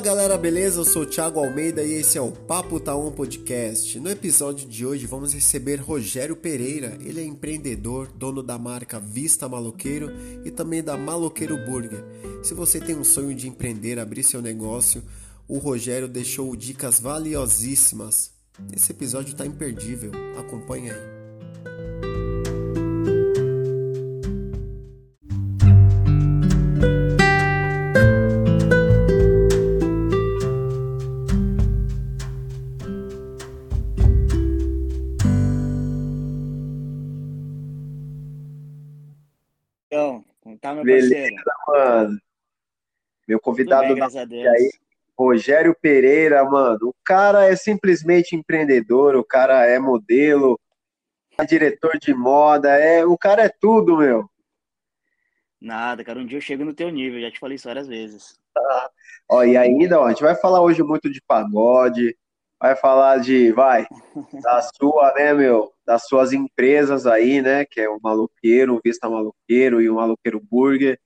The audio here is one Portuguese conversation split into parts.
Fala galera, beleza? Eu sou o Thiago Almeida e esse é o Papo Taon Podcast. No episódio de hoje vamos receber Rogério Pereira. Ele é empreendedor, dono da marca Vista Maloqueiro e também da Maloqueiro Burger. Se você tem um sonho de empreender, abrir seu negócio, o Rogério deixou dicas valiosíssimas. Esse episódio está imperdível. Acompanhe aí. Convidado bem, da aí, Rogério Pereira, mano. O cara é simplesmente empreendedor, o cara é modelo, é diretor de moda, é, o cara é tudo, meu. Nada, cara. Um dia eu chego no teu nível, já te falei isso várias vezes. Ah, ó, e ainda, ó, a gente vai falar hoje muito de pagode, vai falar de, vai, da sua, né, meu, das suas empresas aí, né, que é o Maluqueiro, o Vista Maluqueiro e o Maluqueiro Burger.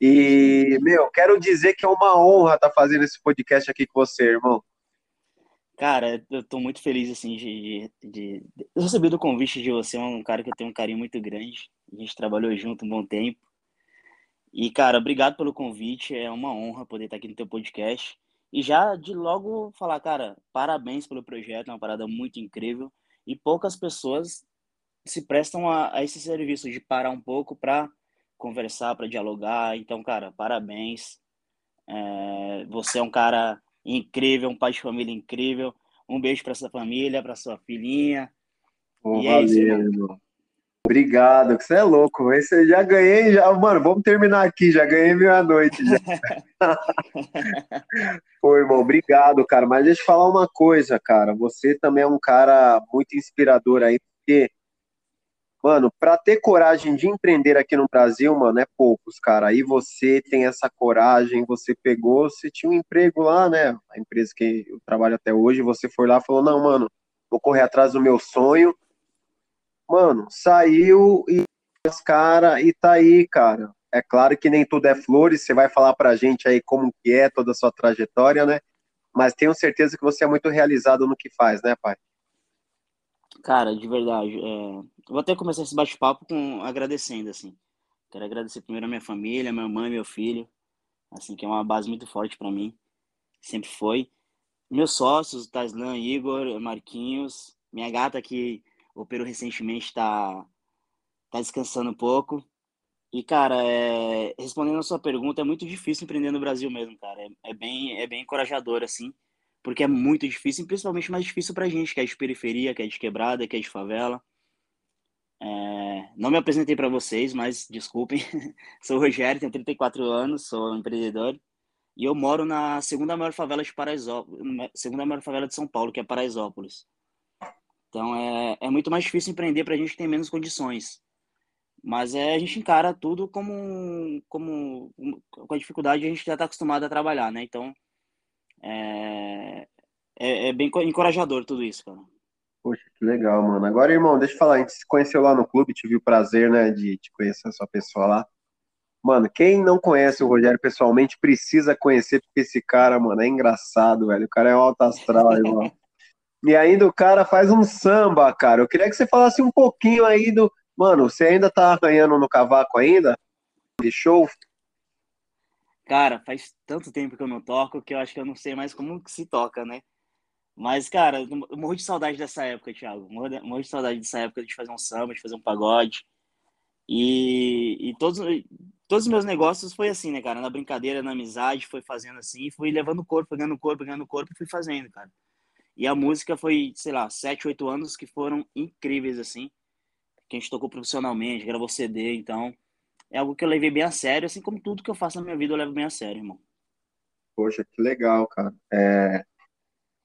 E, meu, quero dizer que é uma honra estar tá fazendo esse podcast aqui com você, irmão. Cara, eu tô muito feliz, assim, de, de, de... Convite de você, é um cara que eu tenho um carinho muito grande. A gente trabalhou junto um bom tempo. E, cara, obrigado pelo convite. É uma honra poder estar aqui no teu podcast. E já de logo falar, cara, parabéns pelo projeto, é uma parada muito incrível. E poucas pessoas se prestam a, a esse serviço de parar um pouco para conversar, para dialogar. Então, cara, parabéns. É, você é um cara incrível, um pai de família incrível. Um beijo para sua família, para sua filhinha. Oh, e valeu, é isso, irmão. Obrigado, que você é louco. Esse já ganhei, já, mano, vamos terminar aqui, já ganhei meia-noite. Pô, irmão, obrigado, cara. Mas deixa eu falar uma coisa, cara. Você também é um cara muito inspirador aí, porque, mano, pra ter coragem de empreender aqui no Brasil, mano, é poucos, cara. Aí você tem essa coragem, você pegou, você tinha um emprego lá, né? A empresa que eu trabalho até hoje, você foi lá e falou: não, mano, vou correr atrás do meu sonho Mano, saiu e os cara e tá aí, cara. É claro que nem tudo é flores, você vai falar pra gente aí como que é toda a sua trajetória, né? Mas tenho certeza que você é muito realizado no que faz, né, pai? Cara, de verdade. É... vou até começar esse bate-papo com agradecendo, assim. Quero agradecer primeiro a minha família, minha mãe, meu filho, assim, que é uma base muito forte para mim. Sempre foi. Meus sócios, Taslan, Igor, Marquinhos, minha gata que o Peru recentemente está tá descansando um pouco. E, cara, é, respondendo a sua pergunta, é muito difícil empreender no Brasil mesmo, cara. É, é, bem, é bem encorajador, assim, porque é muito difícil, e principalmente mais difícil pra gente, que é de periferia, que é de quebrada, que é de favela. É, não me apresentei para vocês, mas desculpem. sou o Rogério, tenho 34 anos, sou empreendedor. E eu moro na segunda maior favela de Paraisópolis, segunda maior favela de São Paulo, que é Paraisópolis. Então é, é muito mais difícil empreender para a gente que tem menos condições. Mas é, a gente encara tudo como, como com a dificuldade a gente já está acostumado a trabalhar, né? Então é, é, é, bem encorajador tudo isso, cara. Poxa, que legal, mano. Agora, irmão, deixa eu falar, a gente se conheceu lá no clube, tive o prazer, né, de te conhecer a sua pessoa lá. Mano, quem não conhece o Rogério pessoalmente precisa conhecer, porque esse cara, mano, é engraçado, velho. O cara é um alto astral, irmão. E ainda o cara faz um samba, cara. Eu queria que você falasse um pouquinho aí do. Mano, você ainda tá arranhando no cavaco ainda? De show? Cara, faz tanto tempo que eu não toco que eu acho que eu não sei mais como que se toca, né? Mas, cara, eu morro de saudade dessa época, Thiago. Morro de, saudade dessa época de fazer um samba, de fazer um pagode. E, e todos, todos os meus negócios foi assim, né, cara? Na brincadeira, na amizade, foi fazendo assim, fui levando o corpo, pegando o corpo, pegando o corpo e fui fazendo, cara. E a música foi, sei lá, sete, oito anos que foram incríveis, assim. Que a gente tocou profissionalmente, gravou CD, então é algo que eu levei bem a sério, assim como tudo que eu faço na minha vida eu levo bem a sério, irmão. Poxa, que legal, cara. É...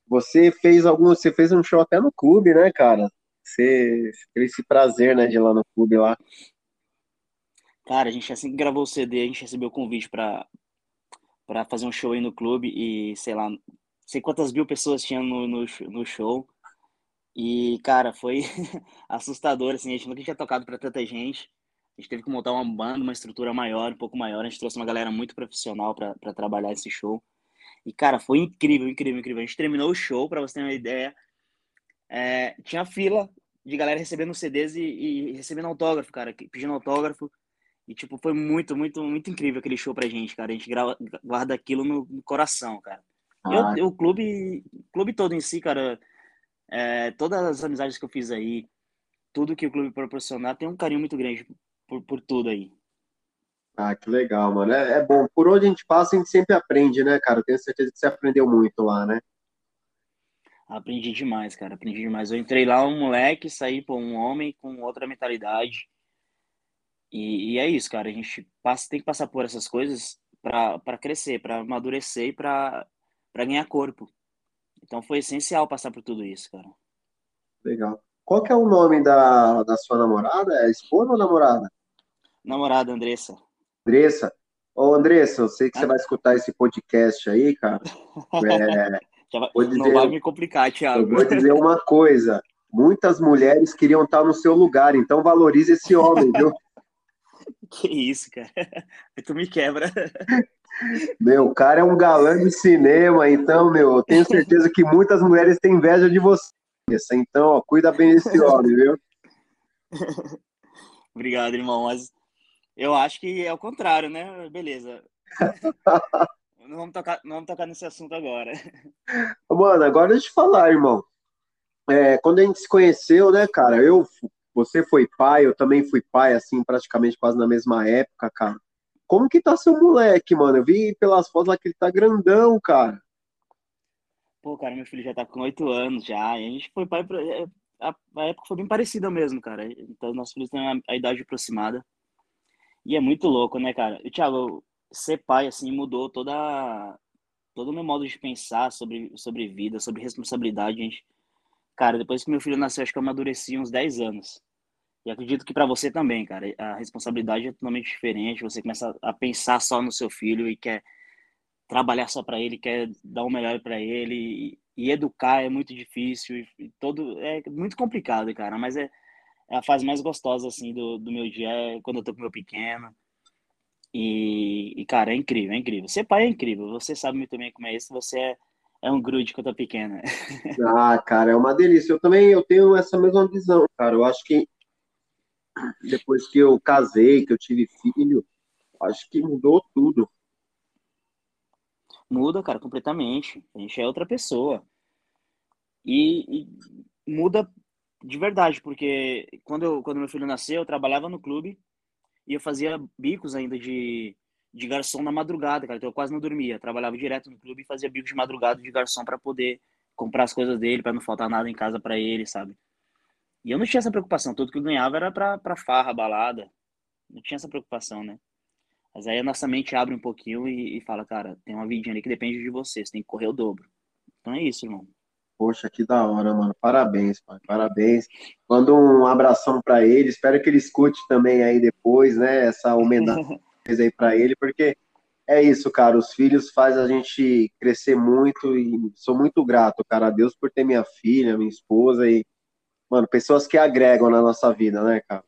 Você fez algum, você fez um show até no clube, né, cara? Você teve esse prazer, né, de ir lá no clube lá. Cara, a gente assim que gravou o CD, a gente recebeu o convite para para fazer um show aí no clube e, sei lá, sei quantas mil pessoas tinham no, no, no show. E, cara, foi assustador, assim, a gente nunca tinha tocado para tanta gente. A gente teve que montar uma banda, uma estrutura maior, um pouco maior. A gente trouxe uma galera muito profissional para trabalhar esse show. E, cara, foi incrível, incrível, incrível. A gente terminou o show, para você ter uma ideia. É, tinha fila de galera recebendo CDs e, e, recebendo autógrafo, cara, pedindo autógrafo. E, tipo, foi muito, muito, muito incrível aquele show pra gente, cara. A gente grava, guarda aquilo no, no coração, cara. Ah. Eu, o clube, clube todo em si, cara, é, todas as amizades que eu fiz aí, tudo que o clube proporcionar, tem um carinho muito grande por, por tudo aí. Ah, que legal, mano. É, é, bom. Por onde a gente passa, a gente sempre aprende, né, cara? Eu tenho certeza que você aprendeu muito lá, né? Aprendi demais, cara. Aprendi demais. Eu entrei lá um moleque, saí por um homem com outra mentalidade. E, e, é isso, cara. A gente passa, tem que passar por essas coisas para crescer, para amadurecer e para ganhar corpo. Então foi essencial passar por tudo isso, cara. Legal. Qual que é o nome da, da sua namorada? É esposa ou namorada? Namorada, Andressa. Andressa. Ô, Andressa, eu sei que ah. você vai escutar esse podcast aí, cara. É, vai, dizer, não vai me complicar, Thiago. Eu vou dizer uma coisa. Muitas mulheres queriam estar no seu lugar, então valorize esse homem, viu? Que isso, cara. Tu me quebra. Meu, o cara é um galã de cinema, então, meu, eu tenho certeza que muitas mulheres têm inveja de você. Então, ó, cuida bem desse homem, viu? Obrigado, irmão. Mas eu acho que é o contrário, né? Beleza. não, vamos tocar, não vamos tocar nesse assunto agora. Mano, agora deixa eu te falar, irmão. É, quando a gente se conheceu, né, cara? Eu, você foi pai, eu também fui pai, assim, praticamente quase na mesma época, cara. Como que tá seu moleque, mano? Eu vi pelas fotos lá que ele tá grandão, cara. Pô, cara, meu filho já tá com oito anos já. E a gente foi pai pra... É, a, época foi bem parecida mesmo, cara. Então, nossos filhos têm a idade aproximada. E é muito louco, né, cara? E, Thiago, ser pai, assim, mudou toda, todo o meu modo de pensar sobre, sobre vida, sobre responsabilidade, gente. Cara, depois que meu filho nasceu, acho que eu amadureci uns 10 anos. E acredito que para você também, cara, a responsabilidade é totalmente diferente. Você começa a pensar só no seu filho e quer trabalhar só para ele, quer dar o melhor para ele. E, e, educar é muito difícil, e, todo é muito complicado, cara. Mas é, é a fase mais gostosa assim do, do meu dia é quando eu tô com meu pequeno. E, e, cara, é incrível, é incrível. Ser pai é incrível. Você sabe muito bem como é isso. Você é, é um grude quando eu tô pequena. Ah, cara, é uma delícia. Eu também eu tenho essa mesma visão, cara. Eu acho que depois que eu casei, que eu tive filho, acho que mudou tudo. Muda, cara, completamente. A gente é outra pessoa. E, e, muda de verdade, porque quando, eu, quando meu filho nasceu, eu trabalhava no clube e eu fazia bicos ainda de, de garçom na madrugada, cara. Então eu quase não dormia. Trabalhava direto no clube e fazia bicos de madrugada de garçom para poder comprar as coisas dele, para não faltar nada em casa para ele, sabe? E eu não tinha essa preocupação, tudo que eu ganhava era pra, pra farra, balada. Não tinha essa preocupação, né? Mas aí a nossa mente abre um pouquinho e, e fala, cara, tem uma vidinha ali que depende de você, você tem que correr o dobro. Então é isso, irmão. Poxa, que da hora, mano. Parabéns, pai. Parabéns. Manda um abração para ele. Espero que ele escute também aí depois, né? Essa homenagem aí para ele, porque é isso, cara. Os filhos fazem a gente crescer muito e sou muito grato, cara, a Deus por ter minha filha, minha esposa e mano, pessoas que agregam na nossa vida, né, cara?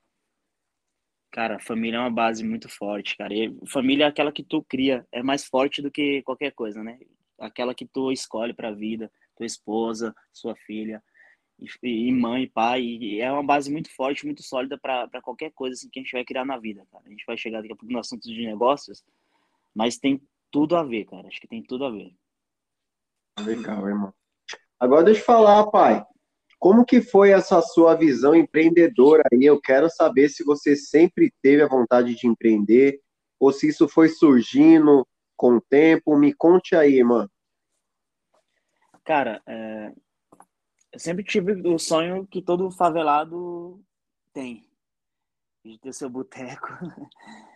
Cara, família é uma base muito forte, cara. E família é aquela que tu cria, é mais forte do que qualquer coisa, né? Aquela que tu escolhe pra vida, tua esposa, sua filha, e, mãe, pai, e é uma base muito forte, muito sólida para qualquer coisa assim, que a gente vai criar na vida, cara. A gente vai chegar daqui a pouco no assunto de negócios, mas tem tudo a ver, cara. Acho que tem tudo a ver. Legal, irmão. Agora deixa eu falar, pai. Como que foi essa sua visão empreendedora aí? Eu quero saber se você sempre teve a vontade de empreender ou se isso foi surgindo com o tempo. Me conte aí, mano. Cara, é... eu sempre tive o sonho que todo favelado tem, de ter seu boteco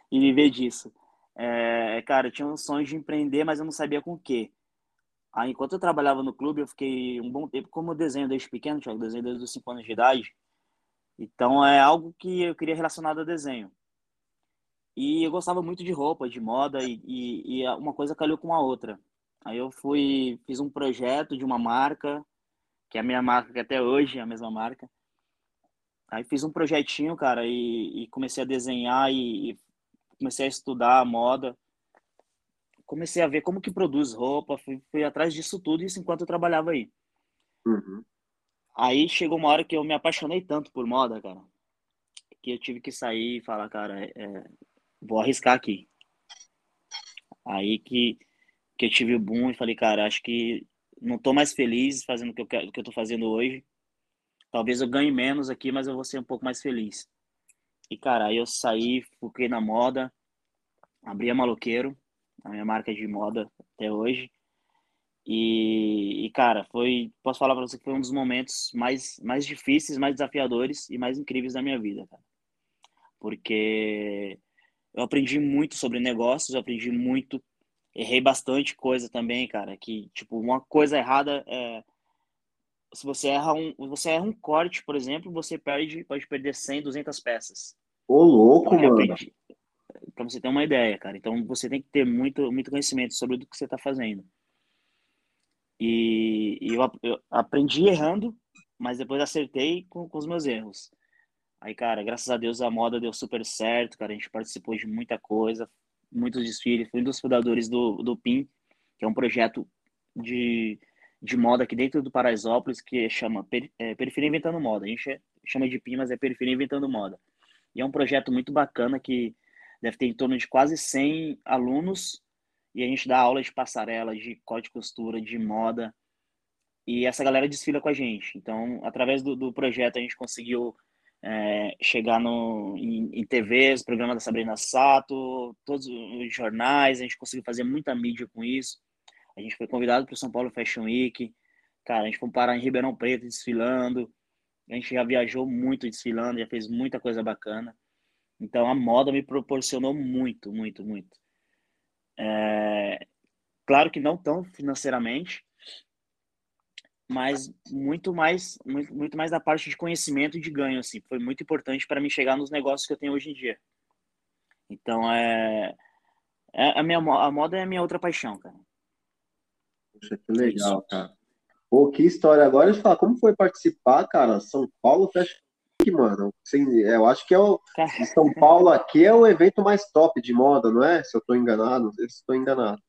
e viver disso. É... Cara, eu tinha um sonho de empreender, mas eu não sabia com o quê. Aí, enquanto eu trabalhava no clube, eu fiquei um bom tempo como desenho desde pequeno, Thiago, desenho desde os 5 anos de idade. Então, é algo que eu queria relacionado a desenho. E eu gostava muito de roupa, de moda, e, e, e uma coisa calhou com a outra. Aí eu fui, fiz um projeto de uma marca, que é a minha marca, que até hoje é a mesma marca. Aí fiz um projetinho, cara, e, e comecei a desenhar e, e comecei a estudar a moda comecei a ver como que produz roupa, fui, fui atrás disso tudo, isso enquanto eu trabalhava aí. Uhum. Aí chegou uma hora que eu me apaixonei tanto por moda, cara, que eu tive que sair e falar, cara, é, vou arriscar aqui. Aí que, que eu tive o boom e falei, cara, acho que não tô mais feliz fazendo o que eu, quero, o que eu tô fazendo hoje. Talvez eu ganhe menos aqui, mas eu vou ser um pouco mais feliz. E, cara, aí eu saí, foquei na moda, abri a Maloqueiro, a minha marca de moda até hoje. E, e, cara, foi, posso falar para você que foi um dos momentos mais, mais difíceis, mais desafiadores e mais incríveis da minha vida, cara. Porque eu aprendi muito sobre negócios, eu aprendi muito, errei bastante coisa também, cara, que, tipo, uma coisa errada é se você erra um, você erra um corte, por exemplo, você perde, pode perder 100, 200 peças. Ô, louco, então, mano. Pra você ter uma ideia, cara. Então, você tem que ter muito, muito conhecimento sobre o que você tá fazendo. E, e eu, eu, aprendi errando, mas depois acertei com, com os meus erros. Aí, cara, graças a Deus a moda deu super certo, cara. A gente participou de muita coisa, muitos desfiles. Fui um dos fundadores do, do PIN, que é um projeto de, de moda aqui dentro do Paraisópolis, que chama é, Periferia Inventando Moda. A gente chama de PIN, mas é Periferia Inventando Moda. E é um projeto muito bacana que deve ter em torno de quase 100 alunos e a gente dá aula de passarela, de corte e costura, de moda. E essa galera desfila com a gente. Então, através do, do projeto, a gente conseguiu é, chegar no, em, em TVs, programa da Sabrina Sato, todos os jornais, a gente conseguiu fazer muita mídia com isso. A gente foi convidado para o São Paulo Fashion Week. Cara, a gente foi parar em Ribeirão Preto desfilando. A gente já viajou muito desfilando, já fez muita coisa bacana. Então a moda me proporcionou muito, muito, muito. É, claro que não tão financeiramente, mas muito mais, muito, muito mais da parte de conhecimento e de ganho, assim. Foi muito importante para mim chegar nos negócios que eu tenho hoje em dia. Então, é, é a minha a moda é a minha outra paixão, cara. Poxa, que legal, é cara. Pô, que história. Agora falar, como foi participar, cara? São Paulo Fashion Week, mano. Sim, eu acho que é o São Paulo aqui é o evento mais top de moda, não é? Se eu tô enganado, se estou enganado.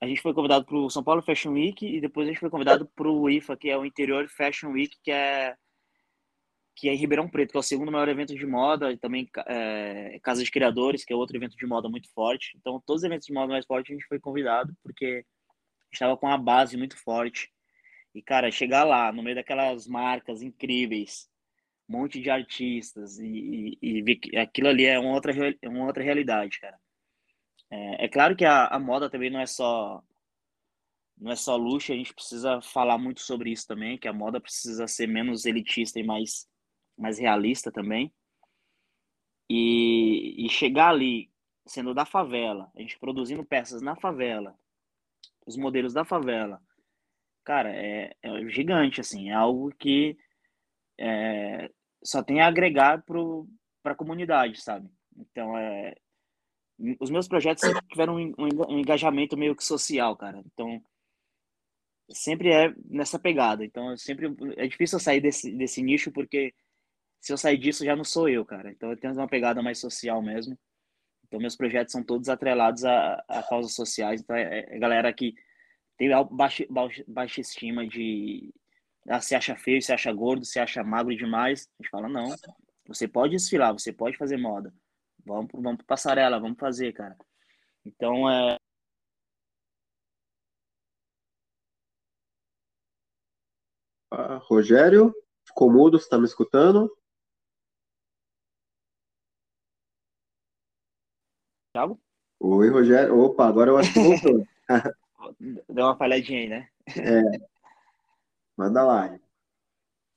A gente foi convidado para o São Paulo Fashion Week e depois a gente foi convidado para o IFA, que é o Interior Fashion Week, que é que é em Ribeirão Preto, que é o segundo maior evento de moda, e também é, Casa de Criadores, que é outro evento de moda muito forte. Então, todos os eventos de moda mais fortes a gente foi convidado, porque estava com uma base muito forte. E, cara, chegar lá, no meio daquelas marcas incríveis, um monte de artistas, e, e, e aquilo ali é uma outra, uma outra realidade, cara. É, é claro que a, a moda também não é só não é só luxo, a gente precisa falar muito sobre isso também, que a moda precisa ser menos elitista e mais, mais realista também. E, e chegar ali, sendo da favela, a gente produzindo peças na favela, os modelos da favela, cara, é, é gigante, assim, é algo que é, só tem a agregar para a comunidade, sabe? Então, é, os meus projetos sempre tiveram um, engajamento meio que social, cara. Então, sempre é nessa pegada. Então, sempre é difícil eu sair desse, desse nicho porque se eu sair disso já não sou eu, cara. Então, eu tenho uma pegada mais social mesmo. Então, meus projetos são todos atrelados a, a causas sociais. Então, é, é galera que tem baixa, baixa estima de ah, se acha feio, se acha gordo, se acha magro demais. A gente fala, não, você pode desfilar, você pode fazer moda. Vamos, vamos para passarela, vamos fazer, cara. Então, é. Ah, Rogério, ficou mudo, você está me escutando? Thiago? Oi, Rogério. Opa, agora eu acho que voltou. Deu uma falhadinha aí, né? É. Manda lá.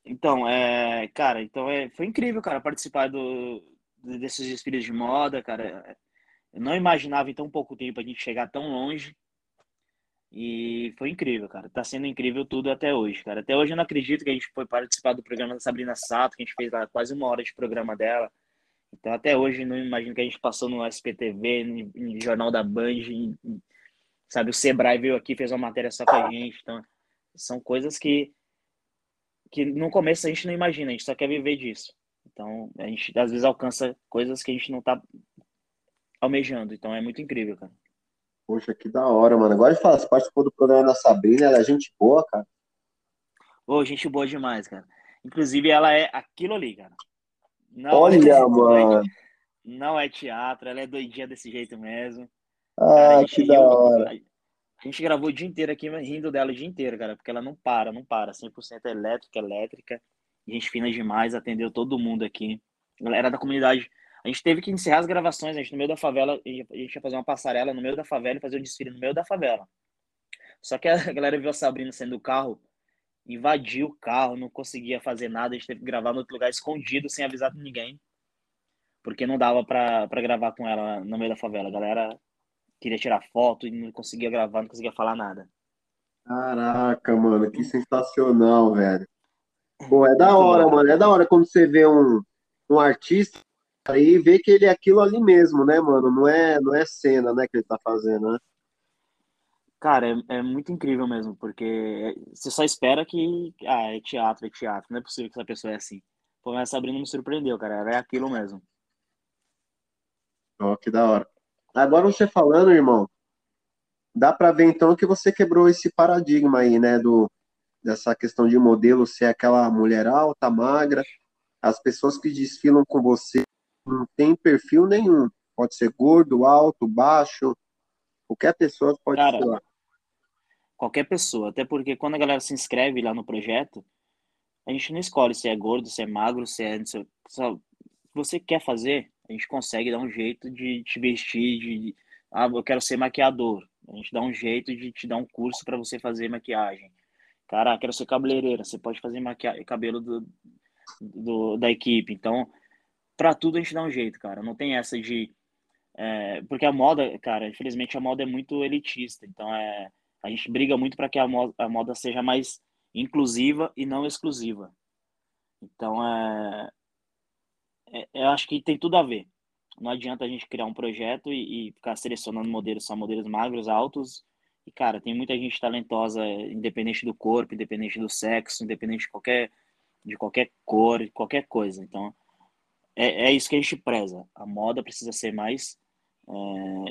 Então, é, cara, então é, foi incrível, cara, participar do, desses desfiles de moda, cara. Eu não imaginava em tão pouco tempo a gente chegar tão longe. E foi incrível, cara. Tá sendo incrível tudo até hoje, cara. Até hoje eu não acredito que a gente foi participar do programa da Sabrina Sato, que a gente fez lá quase uma hora de programa dela. Então até hoje não imagino que a gente passou no SPTV, no, no Jornal da Band, em, sabe? O Sebrae veio aqui fez uma matéria só com a gente. Então são coisas que que no começo a gente não imagina, a gente só quer viver disso. Então, a gente às vezes alcança coisas que a gente não tá almejando. Então, é muito incrível, cara. Poxa, que da hora, mano. Agora de falar, você participou do programa da Sabrina, ela é gente boa, cara. Ô, gente boa demais, cara. Inclusive, ela é aquilo ali, cara. Não Olha, é, mano. Não é teatro, ela é doidinha desse jeito mesmo. Ah, cara, que da hora. A gente gravou o dia inteiro aqui rindo dela o dia inteiro, cara, porque ela não para, não para. 100% elétrica, elétrica. Gente fina demais, atendeu todo mundo aqui. Galera da comunidade. A gente teve que encerrar as gravações, a gente no meio da favela, a gente ia fazer uma passarela no meio da favela e fazer um desfile no meio da favela. Só que a galera viu a Sabrina saindo do carro, invadiu o carro, não conseguia fazer nada, a gente teve que gravar no outro lugar escondido, sem avisar ninguém. Porque não dava pra, pra gravar com ela no meio da favela. A galera queria tirar foto e não conseguia gravar, não conseguia falar nada. Caraca, mano, que sensacional, velho. Pô, é da hora, mano. É da hora quando você vê um, um artista aí vê que ele é aquilo ali mesmo, né, mano? Não é, não é cena, né, que ele tá fazendo, né? Cara, é, é muito incrível mesmo, porque você só espera que. Ah, é teatro, é teatro. Não é possível que essa pessoa é assim. Pô, mas a Sabrina me surpreendeu, cara. Ela é aquilo mesmo. Ó, oh, que da hora. Agora você falando, irmão, dá para ver então que você quebrou esse paradigma aí, né, do dessa questão de modelo ser aquela mulher alta, magra, as pessoas que desfilam com você não tem perfil nenhum. Pode ser gordo, alto, baixo, qualquer pessoa pode Cara, ser. Qualquer pessoa, até porque quando a galera se inscreve lá no projeto, a gente não escolhe se é gordo, se é magro, se é. Se você quer fazer, a gente consegue dar um jeito de te vestir, de. Ah, eu quero ser maquiador. A gente dá um jeito de te dar um curso para você fazer maquiagem. Cara, quero ser cabeleireira. Você pode fazer maquiagem, cabelo do, do, da equipe. Então, para tudo a gente dá um jeito, cara. Não tem essa de. É, porque a moda, cara, infelizmente a moda é muito elitista. Então, é, a gente briga muito para que a moda, a moda seja mais inclusiva e não exclusiva. Então, é, é, eu acho que tem tudo a ver. Não adianta a gente criar um projeto e, e ficar selecionando modelos, só modelos magros, altos. E, cara, tem muita gente talentosa, independente do corpo, independente do sexo, independente de qualquer, de qualquer cor, de qualquer coisa. Então, é, é isso que a gente preza. A moda precisa ser mais é,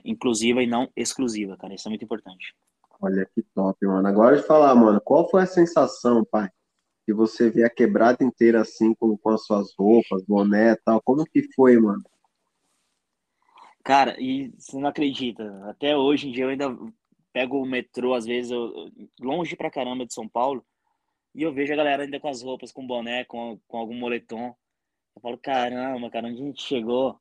inclusiva e não exclusiva, cara. Isso é muito importante. Olha que top, mano. Agora de falar, mano, qual foi a sensação, pai? Que você vê a quebrada inteira assim, com, com as suas roupas, boné e tal. Como que foi, mano? Cara, e você não acredita, até hoje em dia eu ainda pego o metrô, às vezes, eu, longe pra caramba de São Paulo, e eu vejo a galera ainda com as roupas, com boné, com, com algum moletom. Eu falo, caramba, cara, onde a gente chegou?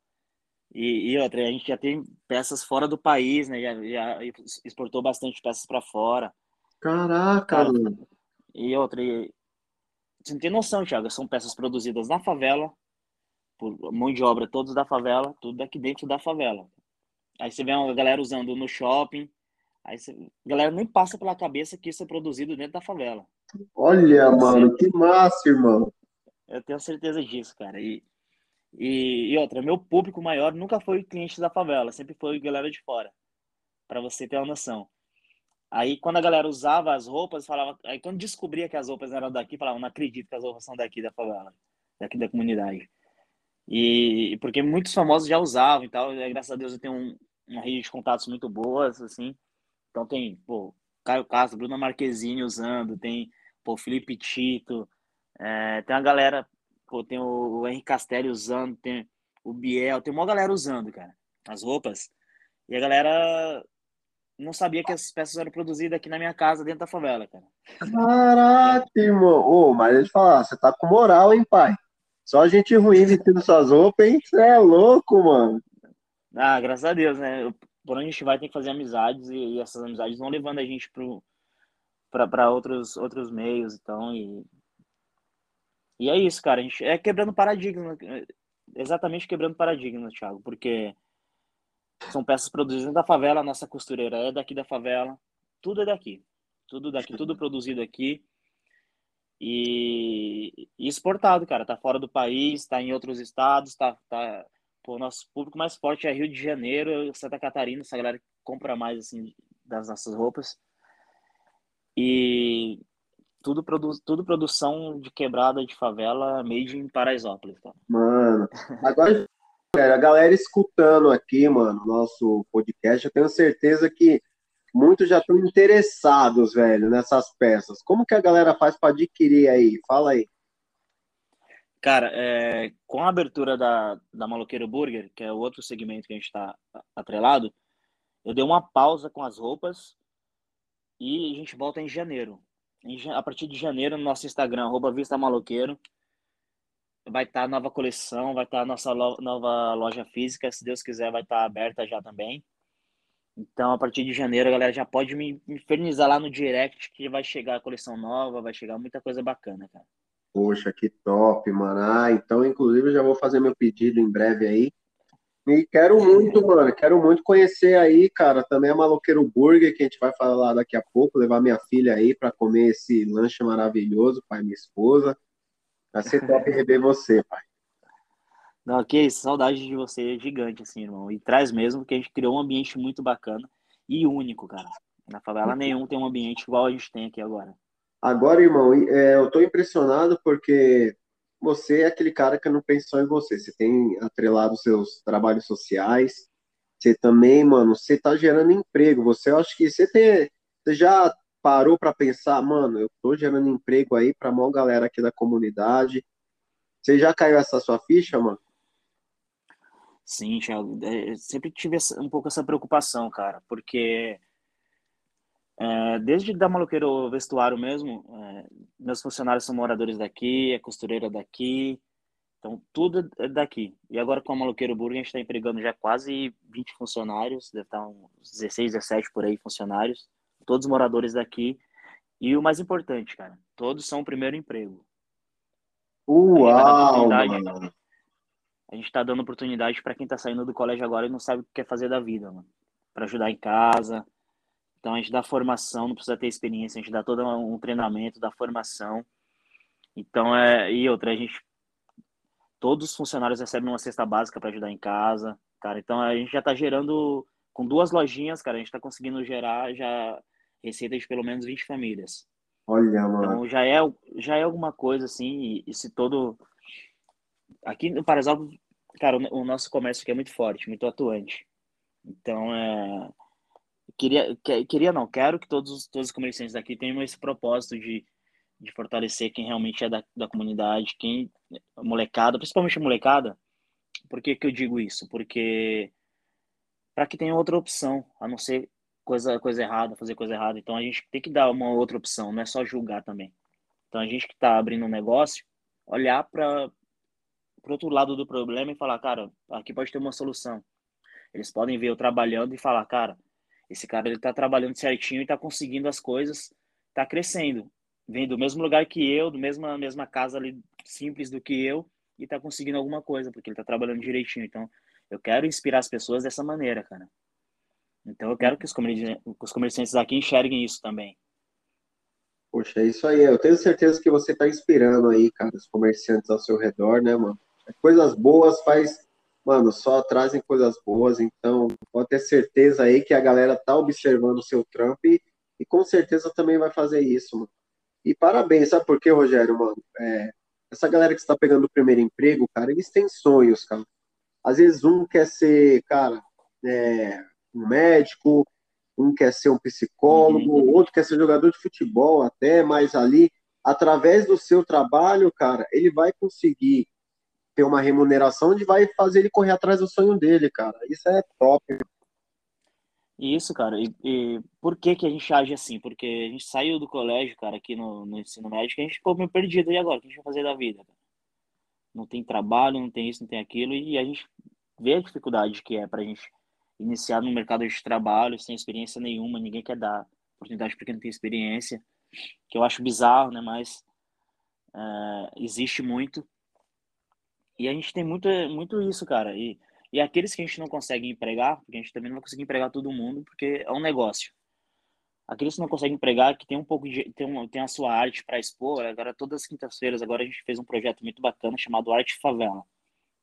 E, e outra, a gente já tem peças fora do país, né? Já, já exportou bastante peças para fora. Caraca, cara, E outra, e, você não tem noção, Thiago, são peças produzidas na favela, por mão de obra todos da favela, tudo aqui dentro da favela. Aí você vê uma galera usando no shopping, aí você, a galera nem passa pela cabeça que isso é produzido dentro da favela. Olha, mano, que massa, irmão. Eu tenho certeza disso, cara. E, e, e outra, meu público maior nunca foi cliente da favela, sempre foi galera de fora. para você ter uma noção. Aí quando a galera usava as roupas, falava, aí quando descobria que as roupas eram daqui, falava, não acredito que as roupas são daqui da favela, daqui da comunidade. E porque muitos famosos já usavam e tal, e, graças a Deus eu tenho um, uma rede de contatos muito boas, assim. Então tem, pô, Caio Castro, Bruna Marquezine usando, tem, pô, Felipe Tito, é, tem uma galera, pô, tem o, o Henrique Castelli usando, tem o Biel, tem uma galera usando, cara, as roupas. E a galera não sabia que essas peças eram produzidas aqui na minha casa, dentro da favela, cara. Caraca, irmão. Ô, mas deixa eu falar, você tá com moral, hein, pai? Só gente ruim vestindo suas roupas, hein? Você é louco, mano. Ah, graças a Deus, né? Por onde a gente vai, tem que fazer amizades e, e essas amizades vão levando a gente para outros, outros meios, então, e e é isso, cara. A gente é quebrando paradigma, exatamente quebrando paradigma, Thiago, porque são peças produzidas da favela, nossa costureira é daqui da favela, tudo é daqui, tudo daqui, tudo produzido aqui e, e exportado, cara. Tá fora do país, tá em outros estados, tá, tá o nosso público mais forte é Rio de Janeiro, Santa Catarina, essa galera que compra mais assim das nossas roupas. E tudo, produ tudo produção de quebrada de favela made in Paraisópolis, cara. Mano, agora a galera escutando aqui, mano, nosso podcast, eu tenho certeza que muitos já estão interessados, velho, nessas peças. Como que a galera faz para adquirir aí? Fala aí. Cara, é, com a abertura da, da Maloqueiro Burger, que é o outro segmento que a gente está atrelado, eu dei uma pausa com as roupas e a gente volta em janeiro. Em, a partir de janeiro, no nosso Instagram, Vista Maloqueiro, vai estar tá nova coleção, vai estar tá nossa lo, nova loja física, se Deus quiser, vai estar tá aberta já também. Então, a partir de janeiro, a galera já pode me infernizar lá no direct que vai chegar a coleção nova, vai chegar muita coisa bacana, cara. Poxa, que top, mano. Ah, então, inclusive, eu já vou fazer meu pedido em breve aí. E quero muito, mano, quero muito conhecer aí, cara, também a Maloqueiro Burger, que a gente vai falar daqui a pouco, levar minha filha aí para comer esse lanche maravilhoso, pai e minha esposa. Vai ser top rever você, pai. Não, que saudade de você gigante, assim, irmão. E traz mesmo, porque a gente criou um ambiente muito bacana e único, cara. Na favela nenhum tem um ambiente igual a gente tem aqui agora. Agora, irmão, é, eu estou impressionado porque você é aquele cara que não pensou em você. Você tem atrelado seus trabalhos sociais. Você também, mano, você está gerando emprego. Você acha que você tem, você já parou para pensar, mano, eu estou gerando emprego aí para a maior galera aqui da comunidade. Você já caiu essa sua ficha, mano? Sim, Thiago. É, sempre tive um pouco essa preocupação, cara, porque é, desde da maloqueiro vestuário mesmo, é, meus funcionários são moradores daqui, é costureira daqui, então tudo é daqui. E agora com a Maloqueiro Burger a gente está empregando já quase 20 funcionários, deve estar uns 16, 17 por aí funcionários, todos moradores daqui. E o mais importante, cara, todos são o primeiro emprego. Uau! A gente está dando oportunidade para quem está saindo do colégio agora e não sabe o que quer fazer da vida, mano. Para ajudar em casa, então a gente dá formação, não precisa ter experiência, a gente dá todo um treinamento, dá formação. Então é e outra a gente todos os funcionários recebem uma cesta básica para ajudar em casa, cara. Então a gente já está gerando com duas lojinhas, cara, a gente está conseguindo gerar já receita de pelo menos 20 famílias. Olha, mano. Então já é já é alguma coisa assim, e, e se todo aqui no Paraisópolis, cara, o, o nosso comércio aqui é muito forte, muito atuante. Então é queria, queria não, quero que todos, todos os comerciantes daqui tenham esse propósito de, de fortalecer quem realmente é da, da comunidade, quem molecada, principalmente molecada. Por que, que eu digo isso? Porque para que tenha outra opção, a não ser coisa, coisa errada, fazer coisa errada. Então a gente tem que dar uma outra opção, não é só julgar também. Então a gente que está abrindo um negócio, olhar para o outro lado do problema e falar, cara, aqui pode ter uma solução. Eles podem ver eu trabalhando e falar, cara, esse cara ele tá trabalhando certinho e tá conseguindo as coisas, tá crescendo. Vem do mesmo lugar que eu, do mesma mesma casa ali simples do que eu e tá conseguindo alguma coisa, porque ele tá trabalhando direitinho. Então, eu quero inspirar as pessoas dessa maneira, cara. Então, eu quero que os comerciantes, os comerciantes aqui enxerguem isso também. Poxa, é isso aí. Eu tenho certeza que você tá inspirando aí, cara, os comerciantes ao seu redor, né, mano? Coisas boas faz mano, só trazem coisas boas, então pode ter certeza aí que a galera tá observando o seu trampo e, e com certeza também vai fazer isso, mano. E parabéns, sabe por quê, Rogério, mano? É, essa galera que está pegando o primeiro emprego, cara, eles têm sonhos, cara. Às vezes um quer ser, cara, é, um médico, um quer ser um psicólogo, uhum. outro quer ser jogador de futebol até, mas ali, através do seu trabalho, cara, ele vai conseguir ter uma remuneração onde vai fazer ele correr atrás do sonho dele, cara. Isso é top. Isso, cara. E, e, por que que a gente age assim? Porque a gente saiu do colégio, cara, aqui no, no ensino médio, a gente ficou meio perdido. E agora? O que a gente vai fazer da vida? Não tem trabalho, não tem isso, não tem aquilo. E a gente vê a dificuldade que é pra gente iniciar no mercado de trabalho sem experiência nenhuma. Ninguém quer dar oportunidade para quem não tem experiência. Que eu acho bizarro, né? Mas é, existe muito. E a gente tem muito, muito isso, cara. E, e aqueles que a gente não consegue empregar, porque a gente também não vai conseguir empregar todo mundo, porque é um negócio. Aqueles que não conseguem empregar, que tem um pouco de. tem, um, tem a sua arte para expor, agora todas as quintas-feiras, agora a gente fez um projeto muito bacana chamado Arte Favela.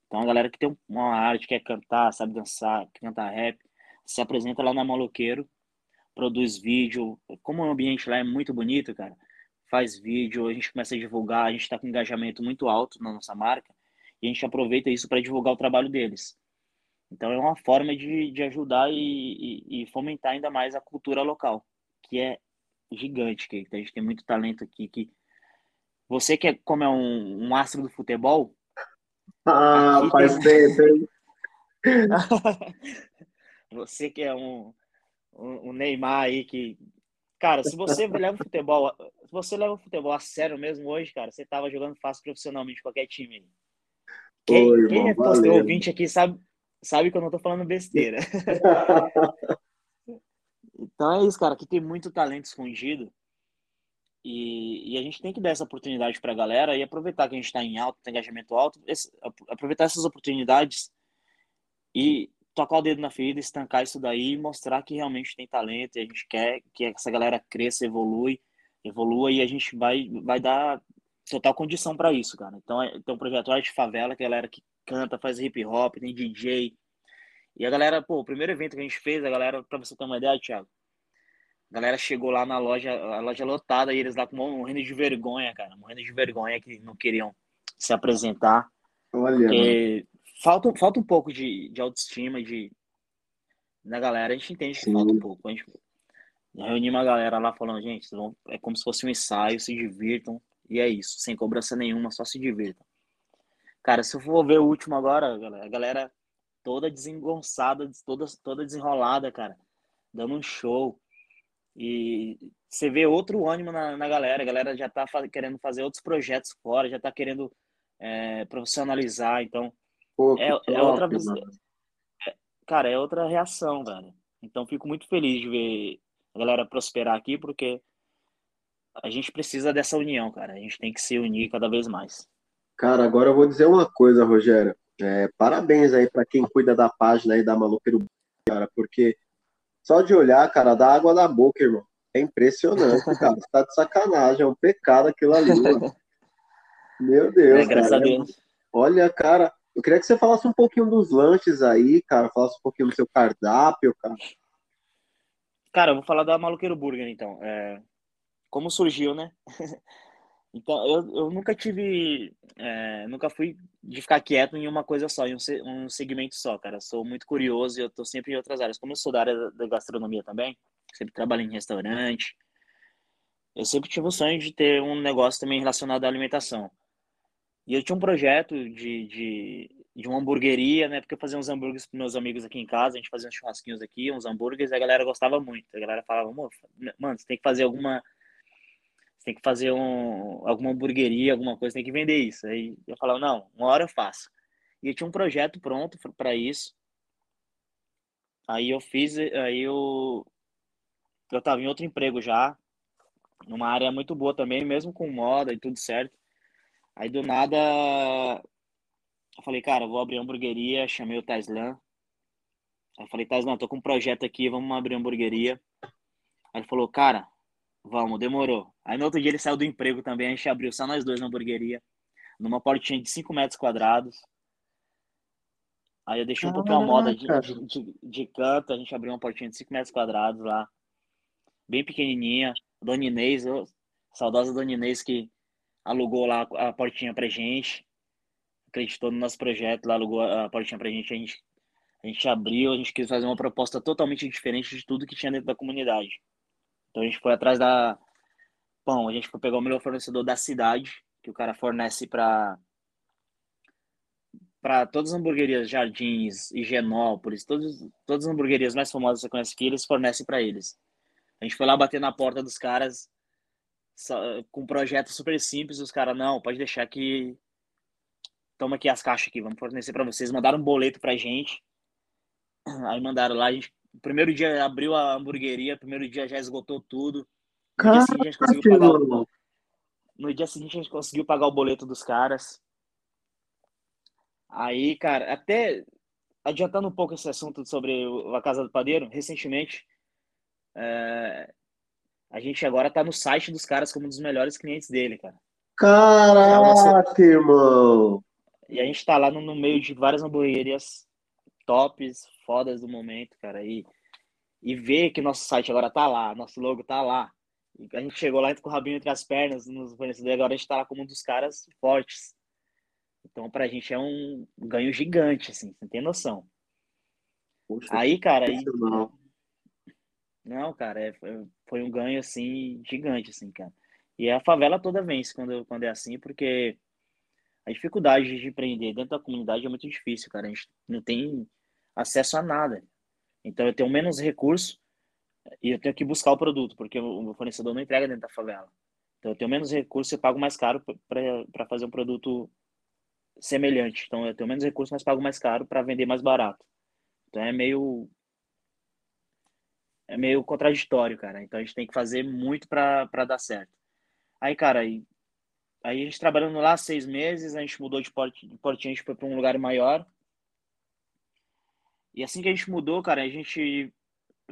Então a galera que tem uma arte, quer cantar, sabe dançar, quer cantar rap, se apresenta lá na Maloqueiro, produz vídeo. Como o ambiente lá é muito bonito, cara, faz vídeo, a gente começa a divulgar, a gente está com um engajamento muito alto na nossa marca. E a gente aproveita isso para divulgar o trabalho deles. Então é uma forma de, de ajudar e, e, e fomentar ainda mais a cultura local, que é gigante, que a gente tem muito talento aqui, que você que é, como é um, um astro do futebol... Ah, faz tem... tempo, hein? você que é um, um, um Neymar aí que Cara, se você leva o futebol, se você leva o futebol a sério mesmo hoje, cara, você tava jogando fácil profissionalmente qualquer time. Quem, Oi, quem é ouvinte aqui sabe, sabe que eu não tô falando besteira. então é isso, cara, aqui tem muito talento escondido. E, e a gente tem que dar essa oportunidade para a galera e aproveitar que a gente está em alto, tem engajamento alto, esse, aproveitar essas oportunidades e tocar o dedo na ferida, estancar isso daí e mostrar que realmente tem talento e a gente quer que essa galera cresça, evolui, evolua e a gente vai, vai dar total condição para isso, cara. Então, é, tem um projeto Arte Favela, que a galera que canta, faz hip hop, tem DJ. E a galera, pô, o primeiro evento que a gente fez, a galera, pra você ter uma ideia, Thiago, a galera chegou lá na loja, a loja lotada, e eles lá com morrendo de vergonha, cara, morrendo de vergonha que não queriam se apresentar. Olha. Porque falta, falta um pouco de, de autoestima de, da galera. A gente entende que Sim. falta um pouco. A gente reunimos uma galera lá falando, gente, é como se fosse um ensaio, se divirtam. E é isso, sem cobrança nenhuma, só se divirtam. Cara, se eu for ver o último agora, a galera toda desengonçada, toda, toda desenrolada, cara, dando um show. E você vê outro ânimo na, na galera, a galera já tá querendo fazer outros projetos fora, já tá querendo é, profissionalizar, então Pô, é, top, é outra visão. É, cara, é outra reação, velho. Então fico muito feliz de ver a galera prosperar aqui, porque a gente precisa dessa união, cara. A gente tem que se unir cada vez mais. Cara, agora eu vou dizer uma coisa, Rogério. É, parabéns aí para quem cuida da página aí da Maluqueiro, cara, porque só de olhar, cara, dá água na boca, irmão. É impressionante, cara. Você tá de sacanagem, é um pecado aquilo ali, mano. Meu Deus, é, graças cara. a Deus. Olha, cara, eu queria que você falasse um pouquinho dos lanches aí, cara. Falasse um pouquinho do seu cardápio, cara. Cara, eu vou falar da Maluqueiro Burger, então. É... Como surgiu, né? então, eu, eu nunca tive... É... Nunca fui de ficar quieto em uma coisa só, em um, um segmento só, cara. Sou muito curioso e eu tô sempre em outras áreas. Como eu sou da área da gastronomia também, sempre trabalho em restaurante, eu sempre tive o sonho de ter um negócio também relacionado à alimentação. E eu tinha um projeto de, de, de uma hamburgueria, né? Porque eu fazia uns hambúrgueres para meus amigos aqui em casa, a gente fazia uns churrasquinhos aqui, uns hambúrgueres, e a galera gostava muito. A galera falava, mano, você tem que fazer alguma. Tem que fazer um, alguma hamburgueria, alguma coisa, tem que vender isso. Aí eu falava, não, uma hora eu faço. E eu tinha um projeto pronto para isso. Aí eu fiz, aí eu. Eu tava em outro emprego já, numa área muito boa também, mesmo com moda e tudo certo. Aí do nada, eu falei, cara, vou abrir hamburgueria, chamei o Taislan. Aí eu falei, Taislan, tô com um projeto aqui, vamos abrir hamburgueria. Aí ele falou, cara, vamos, demorou. Aí no outro dia ele saiu do emprego também, a gente abriu só nós dois na hamburgueria, numa portinha de 5 metros quadrados. Aí eu deixei um pouquinho a moda de, de, de, de, canto, a gente abriu uma portinha de 5 metros quadrados lá, bem pequenininha. Dona Inês, eu, saudosa Dona Inês que alugou lá a portinha pra gente, acreditou no nosso projeto, lá alugou a portinha pra gente, a gente, a gente abriu, a gente quis fazer uma proposta totalmente diferente de tudo que tinha dentro da comunidade. Então a gente foi atrás da pão, a gente foi pegar o melhor fornecedor da cidade, que o cara fornece para para todas as hamburguerias Jardins, Higienópolis, todos, todas as hamburguerias mais famosas que você conhece aqui, eles fornecem para eles. A gente foi lá bater na porta dos caras, com um projeto super simples, os caras, não, pode deixar que. Toma aqui as caixas aqui, vamos fornecer para vocês. Mandaram um boleto pra gente. Aí mandaram lá, a gente. O primeiro dia abriu a hamburgueria, primeiro dia já esgotou tudo. No dia seguinte a gente conseguiu pagar. O... No dia seguinte a gente conseguiu pagar o boleto dos caras. Aí, cara, até adiantando um pouco esse assunto sobre a Casa do Padeiro, recentemente é, a gente agora tá no site dos caras como um dos melhores clientes dele, cara. Caraca, irmão! E a gente tá lá no, no, meio de várias hamburguerias tops, fodas do momento, cara. E, e ver que nosso site agora tá lá, nosso logo tá lá. E a gente chegou lá com o rabinho entre as pernas nos fornecedores, agora a gente tá lá como um dos caras fortes. Então, pra gente é um ganho gigante, assim, você tem noção. Poxa, aí, cara, aí... Não, cara, é, foi um ganho, assim, gigante, assim, cara. E a favela toda vence quando, quando é assim, porque a dificuldade de empreender dentro da comunidade é muito difícil, cara. A gente não tem acesso a nada. Então eu tenho menos recurso e eu tenho que buscar o produto, porque o fornecedor não entrega dentro da favela. Então eu tenho menos recurso e pago mais caro para fazer um produto semelhante. Então eu tenho menos recurso, mas pago mais caro para vender mais barato. Então é meio é meio contraditório, cara. Então a gente tem que fazer muito para dar certo. Aí, cara, aí, aí a gente trabalhando lá seis meses, a gente mudou de, porte, de portinho, a gente foi para um lugar maior. E assim que a gente mudou, cara, a gente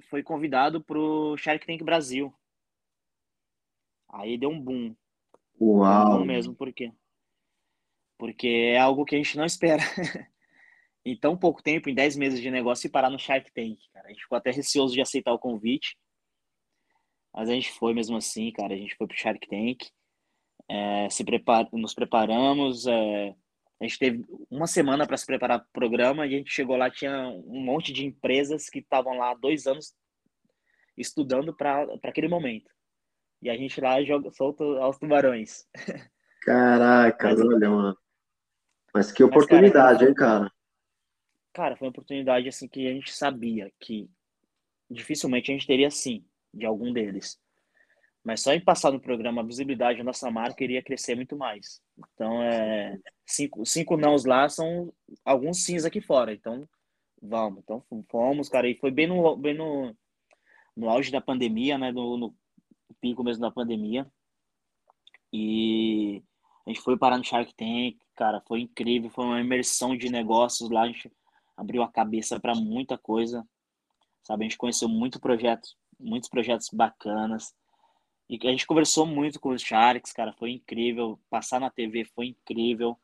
foi convidado pro Shark Tank Brasil. Aí deu um boom. Uau! Um boom mesmo, por quê? Porque é algo que a gente não espera. em tão pouco tempo, em 10 meses de negócio, e parar no Shark Tank, cara. A gente ficou até receoso de aceitar o convite. Mas a gente foi mesmo assim, cara. A gente foi pro Shark Tank. É, se prepar... Nos preparamos. É... A gente teve uma semana para se preparar para o programa e a gente chegou lá, tinha um monte de empresas que estavam lá há dois anos estudando para aquele momento. E a gente lá joga, solta aos tubarões. Caraca, Mas, olha, mano. Mas que oportunidade, Mas, cara, hein, cara? Cara, foi uma oportunidade assim que a gente sabia que dificilmente a gente teria sim de algum deles. Mas só em passar no programa a visibilidade da nossa marca iria crescer muito mais. Então, é, cinco, cinco nãos lá são alguns sims aqui fora. Então, vamos. Então, fomos, cara. E foi bem no, bem no, no auge da pandemia, né? No, no pico mesmo da pandemia. E a gente foi parar no Shark Tank, cara. Foi incrível. Foi uma imersão de negócios lá. A gente abriu a cabeça para muita coisa. Sabe? A gente conheceu muito projetos, muitos projetos bacanas e a gente conversou muito com os Sharks, cara, foi incrível. Passar na TV foi incrível.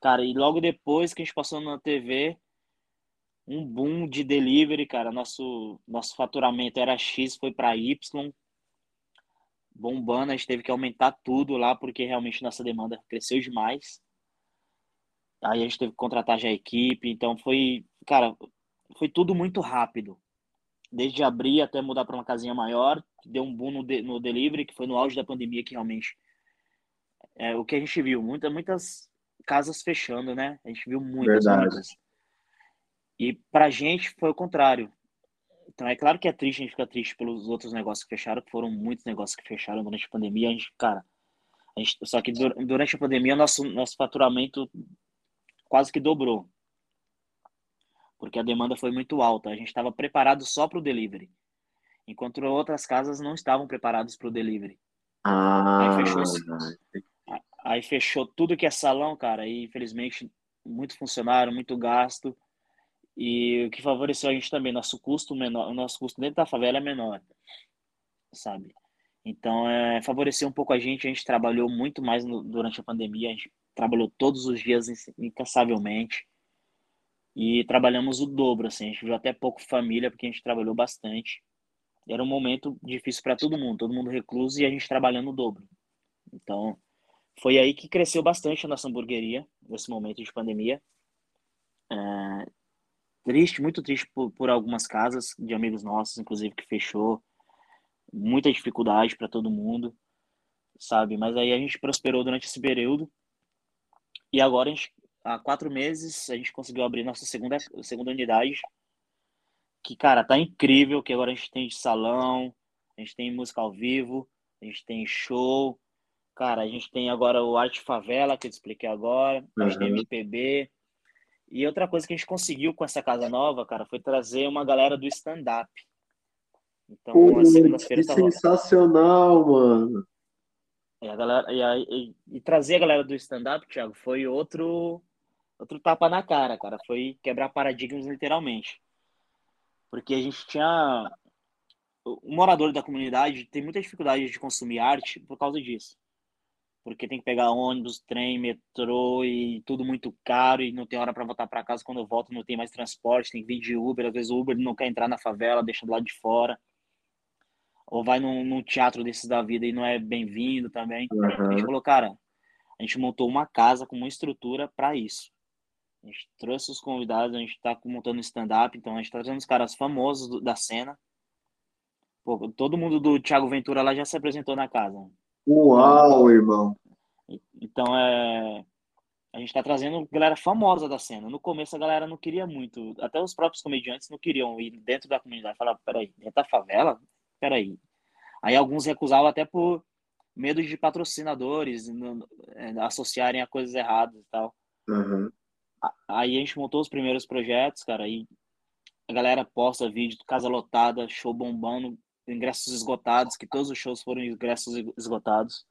Cara, e logo depois que a gente passou na TV, um boom de delivery, cara. Nosso, nosso faturamento era X, foi para Y. Bombando, a gente teve que aumentar tudo lá, porque realmente nossa demanda cresceu demais. Aí a gente teve que contratar já a equipe, então foi, cara, foi tudo muito rápido desde abrir até mudar para uma casinha maior, deu um boom no, de, no delivery, que foi no auge da pandemia que realmente é o que a gente viu, muita, muitas casas fechando, né? A gente viu muitas, Verdade. muitas. E pra gente foi o contrário. Então é claro que é triste, a gente fica triste pelos outros negócios que fecharam, que foram muitos negócios que fecharam durante a pandemia. A gente, cara, a gente, só que durante a pandemia nosso, nosso faturamento quase que dobrou porque a demanda foi muito alta. A gente estava preparado só para o delivery, enquanto outras casas não estavam preparadas para o delivery. Ah, aí fechou, aí fechou tudo que é salão, cara, e infelizmente muito funcionário, muito gasto. E o que favoreceu a gente também, nosso custo menor, o nosso custo dentro da favela é menor, sabe? Então, é, favoreceu um pouco a gente. A gente trabalhou muito mais no, durante a pandemia. A gente trabalhou todos os dias incansavelmente e trabalhamos o dobro, assim, a gente viu até pouco família, porque a gente trabalhou bastante. Era um momento difícil para todo mundo, todo mundo recluso e a gente trabalhando o dobro. Então, foi aí que cresceu bastante a nossa hamburgueria, nesse momento de pandemia. É, triste, muito triste por, por algumas casas de amigos nossos, inclusive, que fechou. Muita dificuldade para todo mundo, sabe? Mas aí a gente prosperou durante esse período. E agora a gente há quatro meses a gente conseguiu abrir nossa segunda, segunda unidade. Que, cara, tá incrível, que agora a gente tem salão, a gente tem música ao vivo, a gente tem show. Cara, a gente tem agora o Arte Favela, que eu te expliquei agora, a gente uhum. tem MPB. E outra coisa que a gente conseguiu com essa casa nova, cara, foi trazer uma galera do stand-up. Então, Pô, a segunda-feira tá sensacional, mano. E, a galera, e, e, e trazer a galera do stand-up, Thiago, foi outro outro tapa na cara, cara. Foi quebrar paradigmas literalmente. Porque a gente tinha. O morador da comunidade tem muita dificuldade de consumir arte por causa disso. Porque tem que pegar ônibus, trem, metrô e tudo muito caro e não tem hora para voltar para casa. Quando eu volto, não tem mais transporte, tem que vir de Uber. Às vezes o Uber não quer entrar na favela, deixa do lado de fora. Ou vai num, num teatro desses da vida e não é bem-vindo também. Uhum. A gente falou, cara, a a gente montou uma casa com uma estrutura para isso. A gente trouxe os convidados, a gente está montando stand-up, então a gente está trazendo os caras famosos do, da cena. Pô, todo mundo do Thiago Ventura lá já se apresentou na casa. Uau, irmão! Então é. A gente está trazendo galera famosa da cena. No começo a galera não queria muito, até os próprios comediantes não queriam ir dentro da comunidade. Falar, peraí, dentro da favela? Peraí. Aí alguns recusavam até por medo de patrocinadores é, associarem a coisas erradas e tal. Uhum. Aí a gente montou os primeiros projetos, cara, aí a galera posta vídeo, casa lotada, show bombando, ingressos esgotados, que todos os shows foram ingressos esgotados.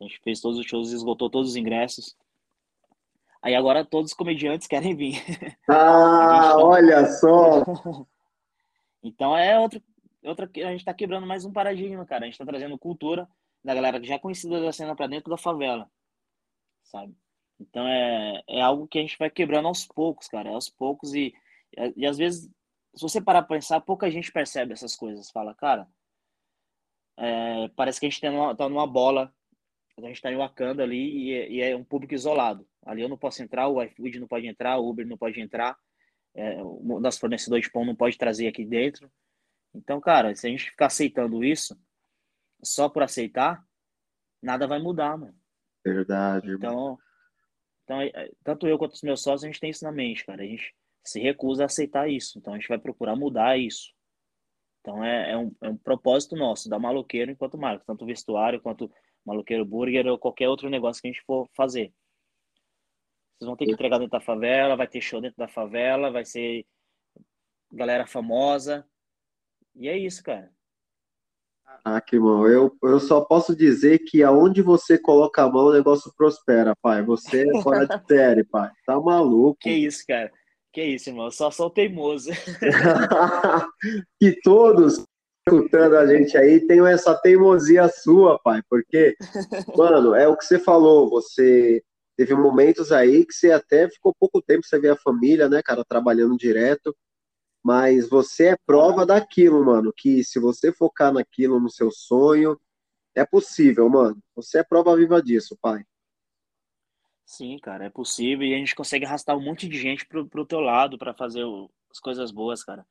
A gente fez todos os shows, esgotou todos os ingressos. Aí agora todos os comediantes querem vir. Ah, olha só! então é outro, outra, a gente tá quebrando mais um paradigma, cara. A gente tá trazendo cultura da galera que já é conhecida da cena para dentro da favela, sabe? Então é, é algo que a gente vai quebrando aos poucos, cara, aos poucos e, e, às vezes, se você parar pra pensar, pouca gente percebe essas coisas. Fala, cara, é, parece que a gente tá numa, tá numa bola, a gente tá em Wakanda ali e, e, é um público isolado. Ali eu não posso entrar, o iFood não pode entrar, o Uber não pode entrar, é, o nosso fornecedor de pão não pode trazer aqui dentro. Então, cara, se a gente ficar aceitando isso, só por aceitar, nada vai mudar, mano. Verdade. Então, então, é, tanto eu quanto os meus sócios, a gente tem isso na mente, cara. A gente se recusa a aceitar isso. Então, a gente vai procurar mudar isso. Então, é, é, um, é um propósito nosso, da Maloqueiro enquanto marca, tanto vestuário quanto Maloqueiro Burger ou qualquer outro negócio que a gente for fazer. Vocês vão ter que entregar dentro da favela, vai ter show dentro da favela, vai ser galera famosa. E é isso, cara. Caraca, irmão, eu, eu só posso dizer que aonde você coloca a mão, o negócio prospera, pai. Você é fora de série, pai. Tá maluco. Que isso, cara. Que isso, irmão. Eu só sou teimoso. que todos escutando a gente aí tenham essa teimosia sua, pai. Porque, mano, é o que você falou. Você teve momentos aí que você até ficou pouco tempo, você vê a família, né, cara, trabalhando direto. Mas você é prova daquilo, mano. Que se você focar naquilo, no seu sonho, é possível, mano. Você é prova viva disso, pai. Sim, cara, é possível e a gente consegue arrastar um monte de gente pro, pro teu lado para fazer o, as coisas boas, cara.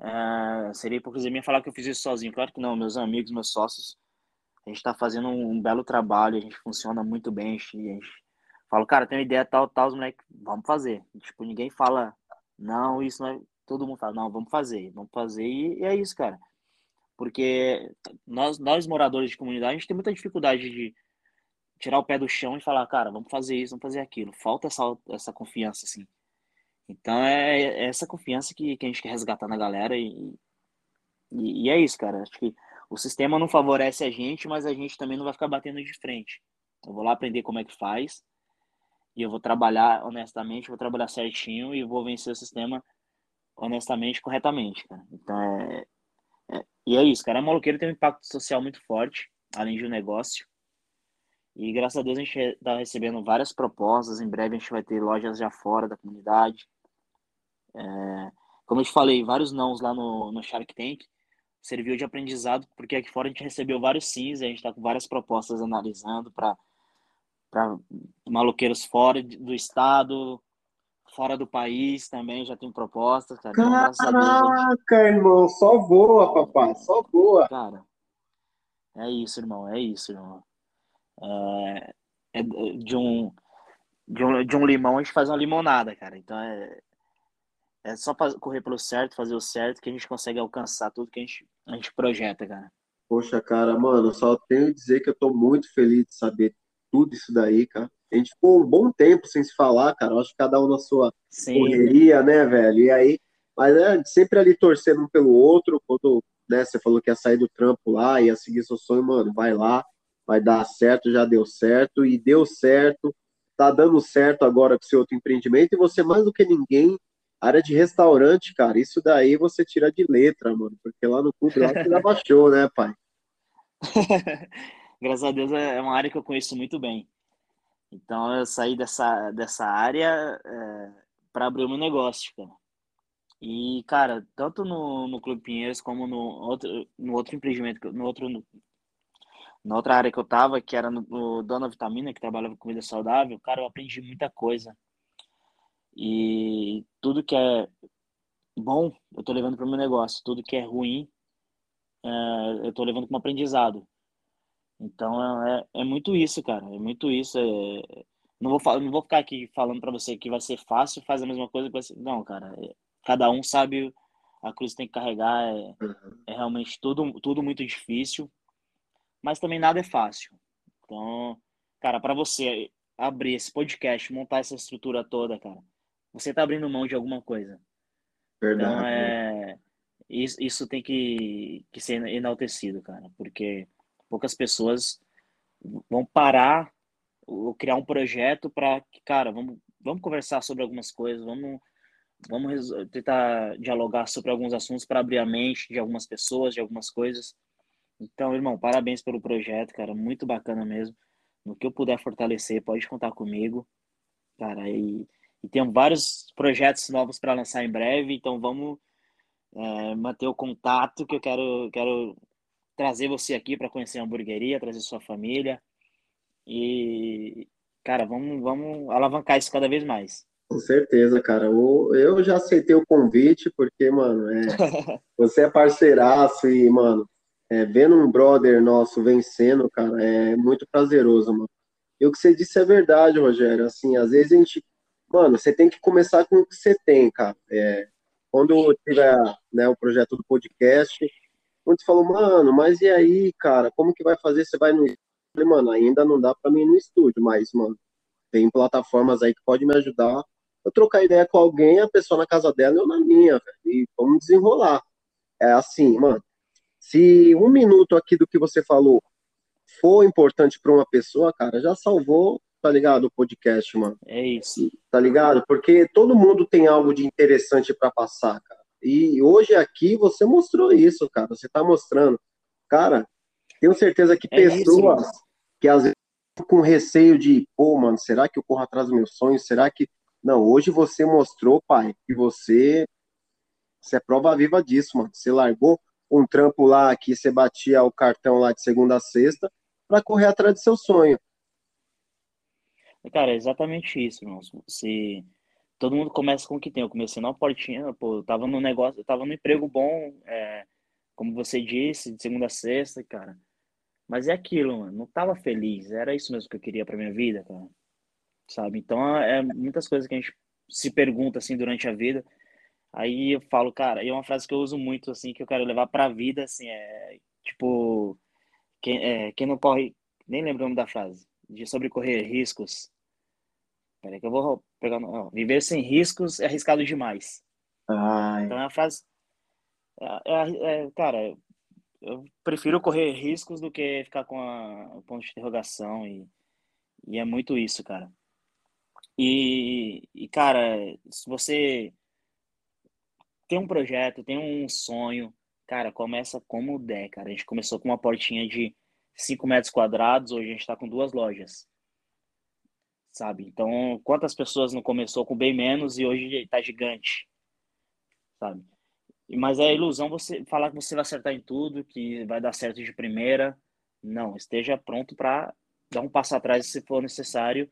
É, seria hipocrisia minha falar que eu fiz isso sozinho. Claro que não, meus amigos, meus sócios, a gente tá fazendo um, um belo trabalho, a gente funciona muito bem, a gente, a gente fala, cara, tem uma ideia tal, tal, os moleques, vamos fazer. Tipo, ninguém fala, não, isso não é todo mundo fala, não, vamos fazer, vamos fazer, e, e é isso, cara. Porque nós, nós, moradores de comunidade, a gente tem muita dificuldade de tirar o pé do chão e falar, cara, vamos fazer isso, vamos fazer aquilo. Falta essa, essa confiança, assim. Então é, é essa confiança que, que a gente quer resgatar na galera e, e, e, é isso, cara. Acho que o sistema não favorece a gente, mas a gente também não vai ficar batendo de frente. Eu vou lá aprender como é que faz e eu vou trabalhar honestamente, vou trabalhar certinho e vou vencer o sistema honestamente, corretamente, cara. Então é, é, E é isso, cara. A tem um impacto social muito forte, além de um negócio. E graças a Deus a gente está recebendo várias propostas. Em breve a gente vai ter lojas já fora da comunidade. É, como eu te falei, vários nãos lá no, no Shark Tank serviu de aprendizado, porque aqui fora a gente recebeu vários sims, a gente está com várias propostas analisando para maloqueiros fora do estado, fora do país também já tem propostas, cara. Então, Caraca, irmão, só voa, papai, só voa. Cara, é isso, irmão, é isso, irmão. É, é de, um, de, um, de um limão a gente faz uma limonada, cara. Então é, é só correr pelo certo, fazer o certo, que a gente consegue alcançar tudo que a gente, a gente projeta, cara. Poxa, cara, mano, só tenho que dizer que eu tô muito feliz de saber tudo isso daí, cara. A gente ficou um bom tempo sem se falar, cara. Eu acho que cada um na sua Sim. correria, né, velho? E aí, mas é sempre ali torcendo um pelo outro. Quando né, você falou que ia sair do trampo lá, ia seguir seu sonho, mano, vai lá, vai dar certo, já deu certo, e deu certo, tá dando certo agora com seu outro empreendimento, e você, mais do que ninguém, área de restaurante, cara, isso daí você tira de letra, mano, porque lá no clube lá você show, né, pai? Graças a Deus é uma área que eu conheço muito bem. Então eu saí dessa, dessa área é, para abrir o meu negócio, cara. E, cara, tanto no, no Clube Pinheiros como no outro, no outro empreendimento, no outro, no, na outra área que eu tava, que era no, no Dona Vitamina, que trabalhava com comida saudável, cara, eu aprendi muita coisa. E tudo que é bom, eu tô levando para o meu negócio. Tudo que é ruim, é, eu tô levando como aprendizado. Então é, é muito isso, cara. É muito isso. É... Não vou, não vou ficar aqui falando para você que vai ser fácil, faz a mesma coisa que vai ser. Não, cara. É... Cada um sabe a cruz tem que carregar. É, uhum. é realmente tudo, tudo muito difícil. Mas também nada é fácil. Então, cara, para você abrir esse podcast, montar essa estrutura toda, cara, você tá abrindo mão de alguma coisa. Verdade. Então, é, isso, isso tem que, que ser enaltecido, cara, porque poucas pessoas vão parar ou criar um projeto para que, cara, vamos, vamos conversar sobre algumas coisas, vamos, vamos tentar dialogar sobre alguns assuntos para abrir a mente de algumas pessoas, de algumas coisas. Então, irmão, parabéns pelo projeto, cara, muito bacana mesmo. No que eu puder fortalecer, pode contar comigo, cara, e e tem vários projetos novos para lançar em breve, então vamos é, manter o contato que eu quero, quero trazer você aqui para conhecer a hamburgueria, trazer sua família e cara, vamos, vamos alavancar isso cada vez mais. Com certeza, cara. Eu já aceitei o convite porque, mano, é, você é parceiraço e, mano, é, vendo um brother nosso vencendo, cara, é muito prazeroso, mano. E o que você disse é verdade, Rogério. Assim, às vezes a gente mano, você tem que começar com o que você tem, cara. É, quando tiver né, o projeto do podcast, muitos falou, mano, mas e aí, cara, como que vai fazer? Você vai no estúdio? Falei, mano, ainda não dá para mim ir no estúdio, mas, mano, tem plataformas aí que pode me ajudar. Eu trocar ideia com alguém, a pessoa na casa dela e eu na minha, velho, e vamos desenrolar. É assim, mano, se um minuto aqui do que você falou for importante para uma pessoa, cara, já salvou tá ligado? O podcast, mano. É isso. Tá ligado? Porque todo mundo tem algo de interessante para passar, cara. E hoje aqui você mostrou isso, cara. Você tá mostrando. Cara, tenho certeza que é pessoas isso, que às vezes com receio de, pô, mano, será que eu corro atrás dos meus sonhos? Será que. Não, hoje você mostrou, pai, que você. Você é prova viva disso, mano. Você largou um trampo lá que você batia o cartão lá de segunda a sexta para correr atrás do seu sonho. Cara, é exatamente isso, irmão. Se todo mundo começa com o que tem. Eu comecei na portinha, pô, eu tava no negócio, eu tava no emprego bom, é, como você disse, de segunda a sexta, cara. Mas é aquilo, mano. Não tava feliz. Era isso mesmo que eu queria pra minha vida, cara. Sabe? Então, é muitas coisas que a gente se pergunta, assim, durante a vida. Aí eu falo, cara, e é uma frase que eu uso muito, assim, que eu quero levar pra vida, assim, é tipo, quem, é, quem não corre, nem lembro o nome da frase, de sobre correr riscos. Peraí que eu vou pegar. Não, viver sem riscos é arriscado demais. Ai. Então é a frase. É, é, é, cara, eu prefiro correr riscos do que ficar com a, o ponto de interrogação e, e é muito isso, cara. E, e, cara, se você tem um projeto, tem um sonho, cara, começa como der, cara. A gente começou com uma portinha de 5 metros quadrados, hoje a gente está com duas lojas. Sabe? Então, quantas pessoas não começou com bem menos e hoje está gigante? Sabe? Mas é ilusão você falar que você vai acertar em tudo, que vai dar certo de primeira. Não, esteja pronto para dar um passo atrás se for necessário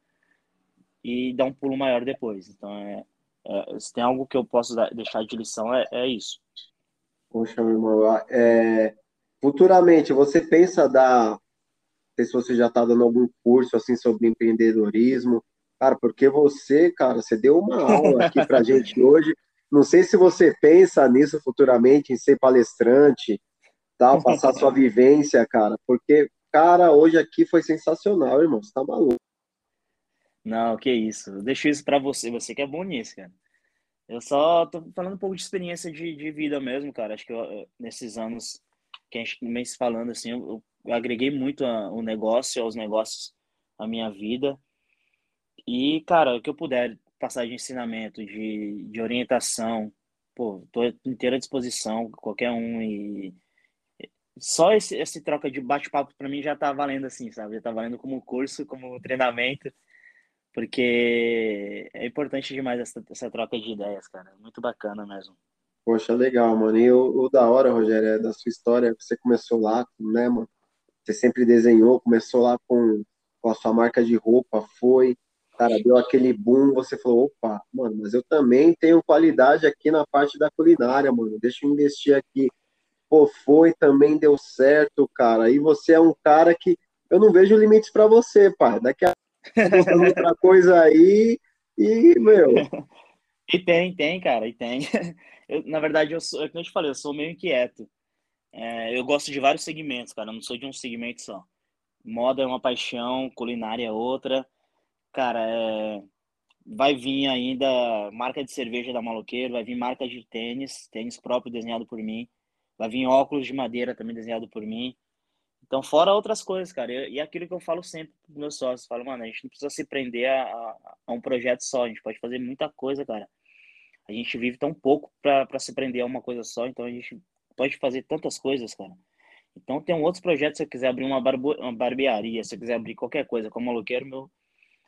e dar um pulo maior depois. Então, é, é se tem algo que eu posso dar, deixar de lição, é, é isso. Poxa, meu irmão, é, Futuramente, você pensa dar, sei se você já está dando algum curso assim sobre empreendedorismo, cara, porque você, cara, você deu uma aula aqui para gente hoje. Não sei se você pensa nisso futuramente, em ser palestrante, tal, passar sua vivência, cara, porque, cara, hoje aqui foi sensacional, irmão, você tá maluco. Não, que isso. Eu deixo isso para você, você que é bom nisso, cara. Eu só tô falando um pouco de experiência de, de vida mesmo, cara. Acho que eu, nesses anos que a gente vem se falando, assim, eu, eu agreguei muito a, o negócio, aos negócios, a minha vida. E, cara, o que eu puder passar de ensinamento, de, de orientação, pô, tô inteira à disposição, qualquer um. E só esse, esse troca de bate-papo para mim já tá valendo, assim, sabe? Já tá valendo como curso, como treinamento, porque é importante demais essa, essa troca de ideias, cara. Muito bacana mesmo. Poxa, legal, mano. E o, o, da hora, Rogério, é da sua história, você começou lá, né, mano? Você sempre desenhou, começou lá com, com a sua marca de roupa, foi, cara, deu aquele boom, você falou, opa, mano, mas eu também tenho qualidade aqui na parte da culinária, mano, deixa eu investir aqui. Pô, foi, também deu certo, cara. E você é um cara que eu não vejo limites para você, pai. Daqui a outra coisa aí e, meu. E tem, tem, cara, e tem. Eu, na verdade, eu sou, é como eu te falei, eu sou meio inquieto. É, eu gosto de vários segmentos, cara, eu não sou de um segmento só. Moda é uma paixão, culinária é outra. Cara, é, vai vir ainda marca de cerveja da Maloqueiro, vai vir marca de tênis, tênis próprio desenhado por mim. Vai vir óculos de madeira também desenhado por mim. Então, fora outras coisas, cara. E, aquilo que eu falo sempre para meus sócios, falo, mano, a gente não precisa se prender a, a, a, um projeto só, a gente pode fazer muita coisa, cara. A gente vive tão pouco para se prender a uma coisa só, então a gente pode fazer tantas coisas, cara. Então tem outros projetos, se eu quiser abrir uma, barbo, uma barbearia, se eu quiser abrir qualquer coisa, como maloqueiro, meu,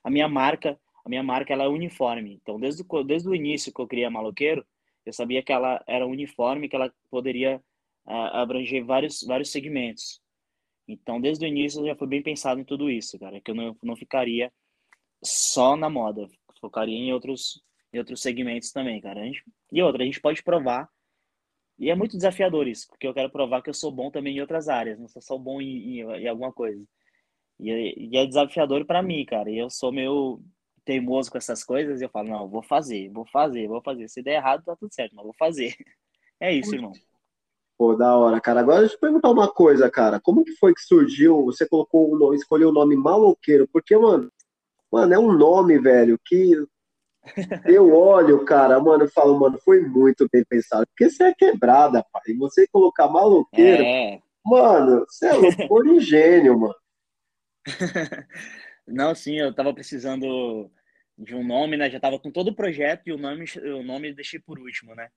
a minha marca, a minha marca ela é uniforme. Então desde o, desde o início que eu criei a Maloqueiro, eu sabia que ela era uniforme, que ela poderia abranger vários, vários segmentos. Então, desde o início, já foi bem pensado em tudo isso, cara, que eu não, não ficaria só na moda, focaria em outros, em outros segmentos também, cara. Gente, e outra, a gente pode provar, e é muito desafiador isso, porque eu quero provar que eu sou bom também em outras áreas, não sou só bom em, em, em alguma coisa. E, e é desafiador para mim, cara, e eu sou meio teimoso com essas coisas, e eu falo, não, vou fazer, vou fazer, vou fazer. Se der errado, tá tudo certo, mas vou fazer. É isso, irmão. Pô, da hora, cara. Agora deixa eu perguntar uma coisa, cara. Como que foi que surgiu? Você colocou o nome, escolheu o nome maloqueiro? Porque, mano, mano, é um nome, velho, que eu olho, cara, mano, eu falo, mano, foi muito bem pensado. Porque você é quebrada, pai. E você colocar maloqueiro, é. mano, você é louco, de gênio, mano. Não, sim, eu tava precisando de um nome, né? Já tava com todo o projeto e o nome, o nome deixei por último, né?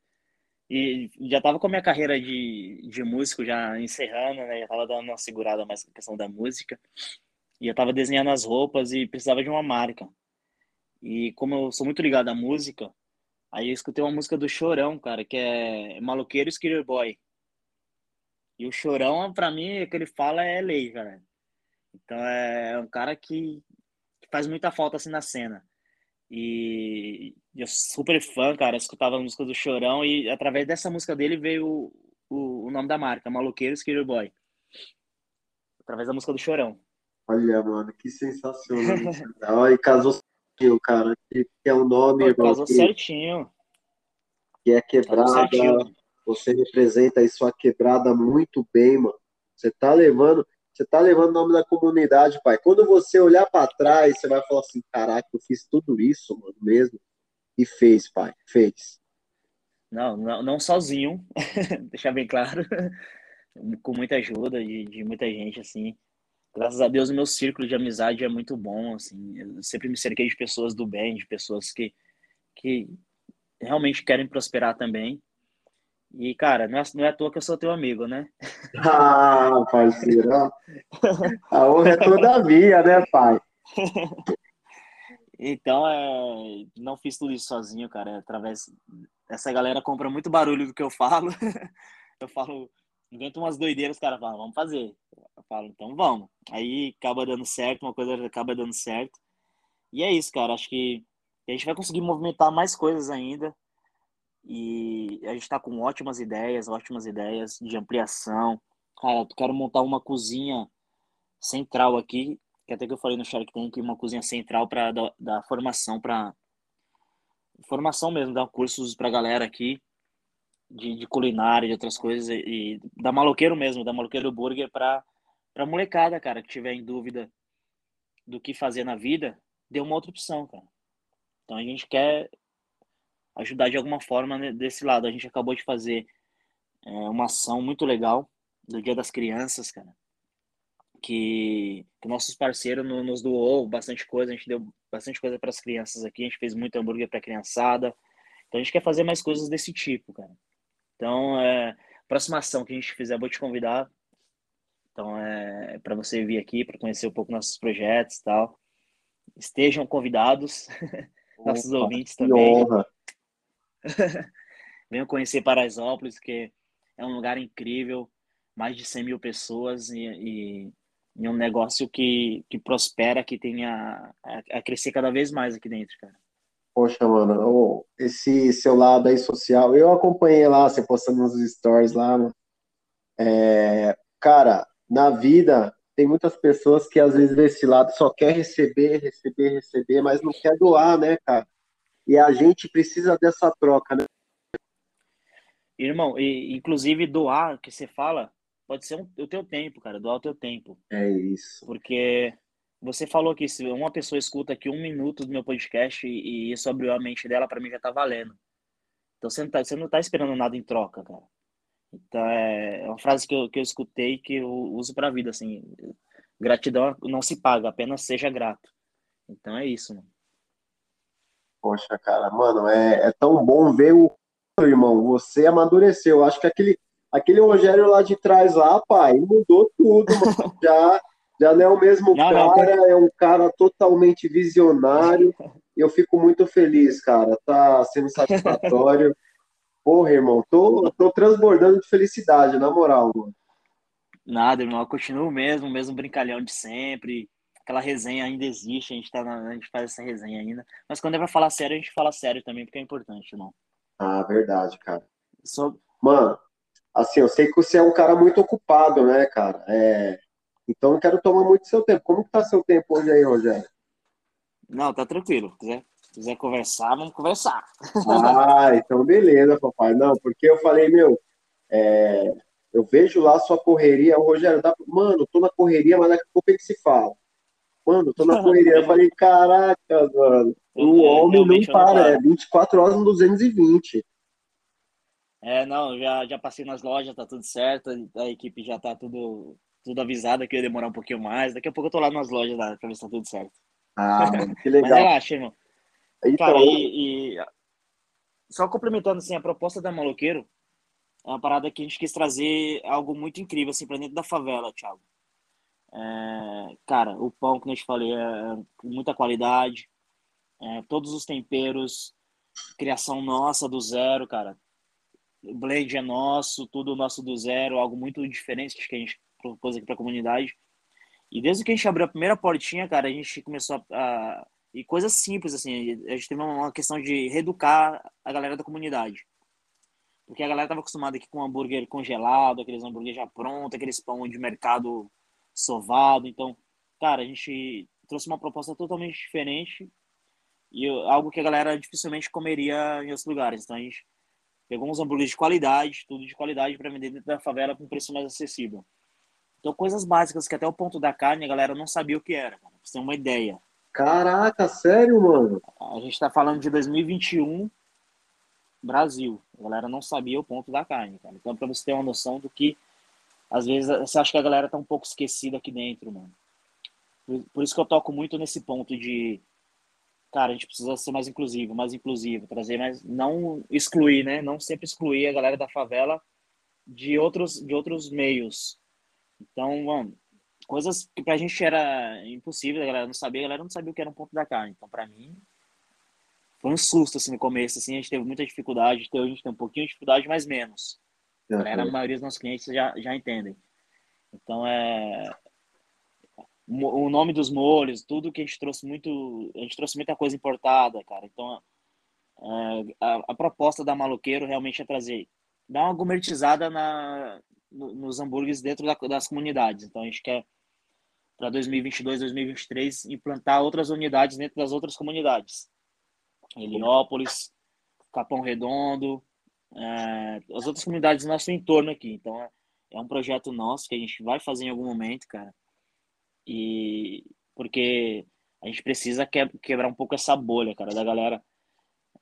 E já tava com a minha carreira de, de músico já encerrando, né? Já tava dando uma segurada mais na questão da música. E eu tava desenhando as roupas e precisava de uma marca. E como eu sou muito ligado à música, aí eu escutei uma música do Chorão, cara, que é Maloqueiro Skater Boy. E o Chorão, pra mim, o que ele fala é lei, cara. Então é um cara que, que faz muita falta assim na cena. E eu super fã, cara, escutava a música do Chorão e através dessa música dele veio o, o, nome da marca, Maloqueiro Skater Boy. Através da música do Chorão. Olha, mano, que sensacional. e casou certinho, cara. Que, é um nome. Pô, casou que, certinho. Que é quebrada. Você representa aí sua quebrada muito bem, mano. Você tá levando. Você tá levando o nome da comunidade, pai. Quando você olhar para trás, você vai falar assim: caraca, eu fiz tudo isso, mano, mesmo. E fez, pai, fez. Não, não, não sozinho, deixar bem claro. Com muita ajuda de, de muita gente, assim. Graças a Deus, o meu círculo de amizade é muito bom, assim. Eu sempre me cerquei de pessoas do bem, de pessoas que, que realmente querem prosperar também. E, cara, não é, não é à toa que eu sou teu amigo, né? Ah, parceiro. A honra é toda minha, né, pai? Então, é, não fiz tudo isso sozinho, cara. É através essa galera compra muito barulho do que eu falo. Eu falo, invento umas doideiras, os caras falam, vamos fazer. Eu falo, então vamos. Aí acaba dando certo, uma coisa acaba dando certo. E é isso, cara. Acho que a gente vai conseguir movimentar mais coisas ainda. E a gente está com ótimas ideias, ótimas ideias de ampliação. Cara, eu quero montar uma cozinha central aqui, que até que eu falei no Shark Tank, uma cozinha central para da, da, formação para formação mesmo, dar cursos para galera aqui de, de, culinária, de outras coisas e, e da maloqueiro mesmo, da maloqueiro burger para para molecada, cara, que tiver em dúvida do que fazer na vida, dê uma outra opção, cara. Então a gente quer ajudar de alguma forma desse lado. A gente acabou de fazer é, uma ação muito legal do Dia das Crianças, cara. Que, que nossos parceiros no, nos doou bastante coisa, a gente deu bastante coisa para as crianças aqui, a gente fez muito hambúrguer para criançada. Então a gente quer fazer mais coisas desse tipo, cara. Então, é, próxima ação que a gente fizer, vou te convidar. Então, é para você vir aqui, para conhecer um pouco nossos projetos e tal. Estejam convidados, nossos Opa, ouvintes também. Honra. Venham conhecer Paraisópolis, que é um lugar incrível, mais de 100 mil pessoas e, e em um negócio que, que prospera, que tenha a, a crescer cada vez mais aqui dentro, cara. Poxa, mano, esse seu lado aí social, eu acompanhei lá, você postando nos stories lá, mano. É, cara, na vida tem muitas pessoas que às vezes desse lado só quer receber, receber, receber, mas não quer doar, né, cara? E a gente precisa dessa troca, né? Irmão, e, inclusive doar, que você fala, pode ser um, o teu tempo, cara, doar o teu tempo. É isso. Porque você falou que se uma pessoa escuta aqui um minuto do meu podcast e, e isso abriu a mente dela, para mim já tá valendo. Então você não tá, você não tá esperando nada em troca, cara. Então é, é uma frase que eu, que eu escutei que eu uso pra vida, assim. Gratidão não se paga, apenas seja grato. Então é isso, mano. Poxa, cara, mano, é, é tão bom ver o irmão, você amadureceu. Acho que aquele, aquele Rogério lá de trás lá, pai, mudou tudo, mano. Já já não é o mesmo não, cara, não, é um cara totalmente visionário. Eu fico muito feliz, cara. Tá sendo satisfatório. Porra, irmão, tô, tô transbordando de felicidade, na moral, mano. Nada, irmão, eu continuo mesmo, mesmo brincalhão de sempre. Aquela resenha ainda existe, a gente, tá na, a gente faz essa resenha ainda. Mas quando é pra falar sério, a gente fala sério também, porque é importante, irmão. Ah, verdade, cara. Só... Mano, assim, eu sei que você é um cara muito ocupado, né, cara? É, então, não quero tomar muito seu tempo. Como que tá seu tempo hoje aí, Rogério? Não, tá tranquilo. Quiser, quiser conversar, vamos conversar. Ah, então beleza, papai. Não, porque eu falei, meu, é, eu vejo lá sua correria, o Rogério, dá, mano, tô na correria, mas daqui a pouco ele se fala. Mano, tô na correria. Eu falei, caraca, mano, o homem não para, é 24 horas no 220. É, não, já, já passei nas lojas, tá tudo certo, a equipe já tá tudo tudo avisado que ia demorar um pouquinho mais. Daqui a pouco eu tô lá nas lojas lá, pra ver se tá tudo certo. Ah, mano, que legal. Mas relaxa, irmão. Então... Cara, e, e, só complementando assim, a proposta da Maloqueiro é uma parada que a gente quis trazer algo muito incrível assim para dentro da favela, Thiago. É, cara, o pão que eu te falei é muita qualidade, é, todos os temperos, criação nossa do zero, cara. O blend é nosso, tudo nosso do zero, algo muito diferente que a gente propôs aqui para a comunidade. E desde que a gente abriu a primeira portinha, cara, a gente começou a, a e coisas simples assim, a gente teve uma questão de reeducar a galera da comunidade. Porque a galera estava acostumada aqui com hambúrguer congelado, aqueles hambúrguer já pronto, aqueles pão de mercado sovado. Então, cara, a gente trouxe uma proposta totalmente diferente e algo que a galera dificilmente comeria em outros lugares. Então, a gente pegou uns hambúrgueres de qualidade, tudo de qualidade para vender dentro da favela com preço mais acessível. Então, coisas básicas que até o ponto da carne a galera não sabia o que era, cara, pra você ter uma ideia. Caraca, sério, mano? A gente tá falando de 2021, Brasil. A galera não sabia o ponto da carne, cara. Então, pra você ter uma noção do que, às vezes, você acha que a galera tá um pouco esquecida aqui dentro, mano. Por, por isso que eu toco muito nesse ponto de, cara, a gente precisa ser mais inclusivo, mais inclusivo, trazer mais, não excluir, né? Não sempre excluir a galera da favela de outros, de outros meios então, mano, coisas que pra gente era impossível, a galera não sabia, a galera não sabia o que era um ponto da carne. Então, pra mim, foi um susto, assim, no começo, assim, a gente teve muita dificuldade, a gente tem um pouquinho de dificuldade, mas menos. A, galera, a maioria dos nossos clientes já, já entendem. Então, é... O nome dos molhos, tudo que a gente trouxe muito... A gente trouxe muita coisa importada, cara. Então, é... a, a proposta da Maloqueiro realmente é trazer... Dar uma gourmetizada na, nos hambúrgueres dentro da, das comunidades. Então a gente quer para 2022, 2023 implantar outras unidades dentro das outras comunidades. Heliópolis, Capão Redondo, é, as outras comunidades do nosso entorno aqui. Então é, é um projeto nosso que a gente vai fazer em algum momento, cara. E porque a gente precisa que, quebrar um pouco essa bolha, cara, da galera.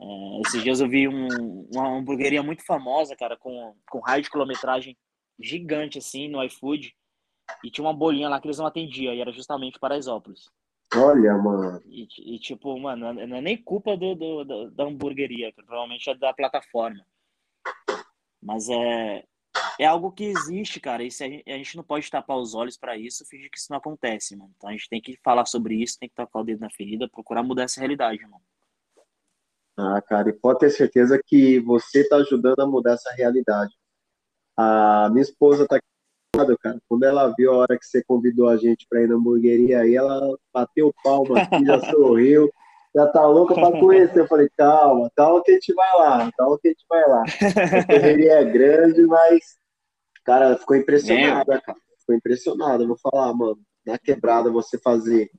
É, esses dias eu vi um, uma hamburgueria muito famosa, cara, com, com raio de quilometragem gigante, assim, no iFood. E tinha uma bolinha lá que eles não atendiam, e era justamente Paraisópolis. Olha, mano. E, e, tipo, mano, não é nem culpa do, do, do, da hamburgueria, provavelmente é da plataforma. Mas é, é algo que existe, cara. E a, gente, a gente não pode tapar os olhos para isso, fingir que isso não acontece, mano. Então a gente tem que falar sobre isso, tem que tocar o dedo na ferida, procurar mudar essa realidade, mano. Ah, cara, e pode ter certeza que você tá ajudando a mudar essa realidade. A minha esposa está cara. Quando ela viu a hora que você convidou a gente para ir na hamburgueria aí, ela bateu palma aqui, já sorriu, já tá louca para conhecer. Eu falei, calma, calma que a gente vai lá, calma que a gente vai lá. A correria é grande, mas, cara, ficou impressionada, cara. Ficou impressionada. vou falar, mano, na quebrada você fazer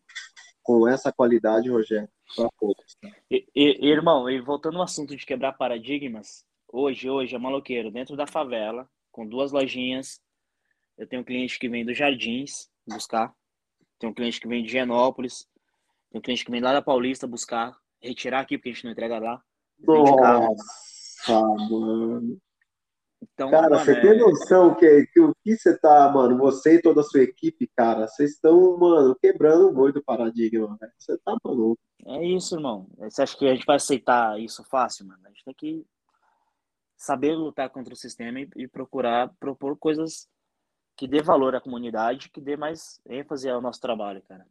com essa qualidade, Rogério, pra poucos. Tá? E, e, irmão, e voltando ao assunto de quebrar paradigmas, hoje, hoje é maloqueiro, dentro da favela, com duas lojinhas, eu tenho um cliente que vem dos Jardins buscar. Tem um cliente que vem de Genópolis. Tem um cliente que vem lá da Paulista buscar. Retirar aqui, porque a gente não entrega lá. Nossa, mano. Então, cara, mano, você é... tem noção que, que o que você tá, mano, você e toda a sua equipe, cara, vocês estão, mano, quebrando o boi do paradigma, velho. Você tá maluco. É isso, irmão. Você acha que a gente vai aceitar isso fácil, mano? A gente tem que saber lutar contra o sistema e, e procurar propor coisas que dê valor à comunidade, que dê mais ênfase ao nosso trabalho, cara.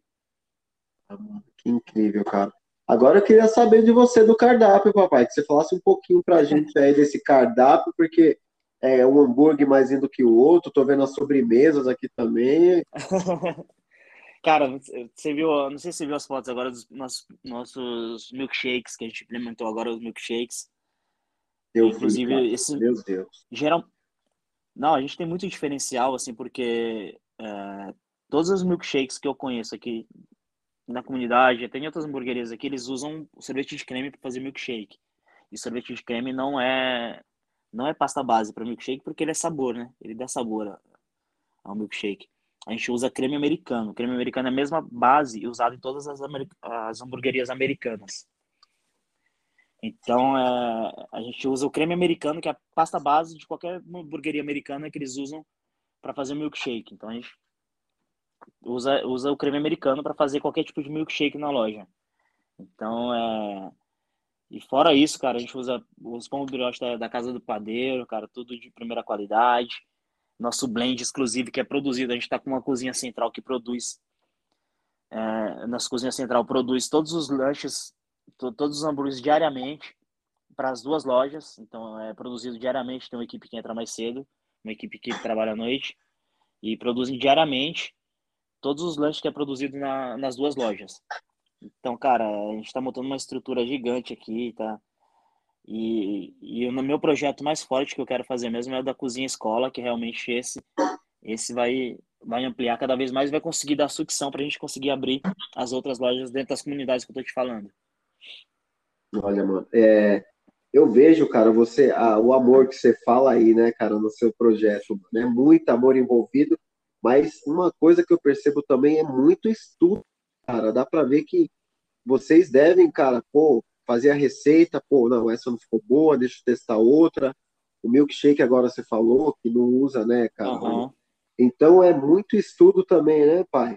Ah, que incrível, cara. Agora eu queria saber de você do cardápio, papai, que você falasse um pouquinho pra gente aí desse cardápio, porque é um hambúrguer mais indo que o outro, tô vendo as sobremesas aqui também. Cara, você viu, não sei se você viu as fotos agora dos nossos, nossos milkshakes que a gente implementou agora, os milkshakes. Eu Inclusive, vi, esse. Meu Deus. Geral, não, a gente tem muito diferencial, assim, porque é, todos os milkshakes que eu conheço aqui na comunidade, tem outras hamburguerias aqui, eles usam o sorvete de creme para fazer milkshake. E o sorvete de creme não é não é pasta base para milkshake porque ele é sabor, né? Ele dá sabor ao milkshake. A gente usa creme americano. O creme americano é a mesma base usada em todas as, as hamburguerias americanas. Então, é, a gente usa o creme americano, que é a pasta base de qualquer hamburgueria americana que eles usam para fazer milkshake. Então, a gente usa, usa o creme americano para fazer qualquer tipo de milkshake na loja. Então, é... E fora isso, cara, a gente usa os pão brioche da, da Casa do Padeiro, cara, tudo de primeira qualidade. Nosso blend exclusivo que é produzido, a gente está com uma cozinha central que produz é, nossa cozinha central produz todos os lanches todos os hambúrgueres diariamente para as duas lojas. Então é produzido diariamente, tem uma equipe que entra mais cedo, uma equipe que trabalha à noite e produzem diariamente todos os lanches que é produzido na, nas duas lojas. Então, cara, a gente está montando uma estrutura gigante aqui, tá? E, e no meu projeto mais forte que eu quero fazer mesmo é o da cozinha escola, que realmente esse esse vai vai ampliar cada vez mais, vai conseguir dar sucção para a gente conseguir abrir as outras lojas dentro das comunidades que eu tô te falando. Olha, mano, é, eu vejo, cara, você, a, o amor que você fala aí, né, cara, no seu projeto, né, muito amor envolvido, mas uma coisa que eu percebo também é muito estudo, cara, dá para ver que vocês devem, cara, pô, fazer a receita, pô, não, essa não ficou boa, deixa eu testar outra, o milkshake agora você falou que não usa, né, cara, uhum. então é muito estudo também, né, pai?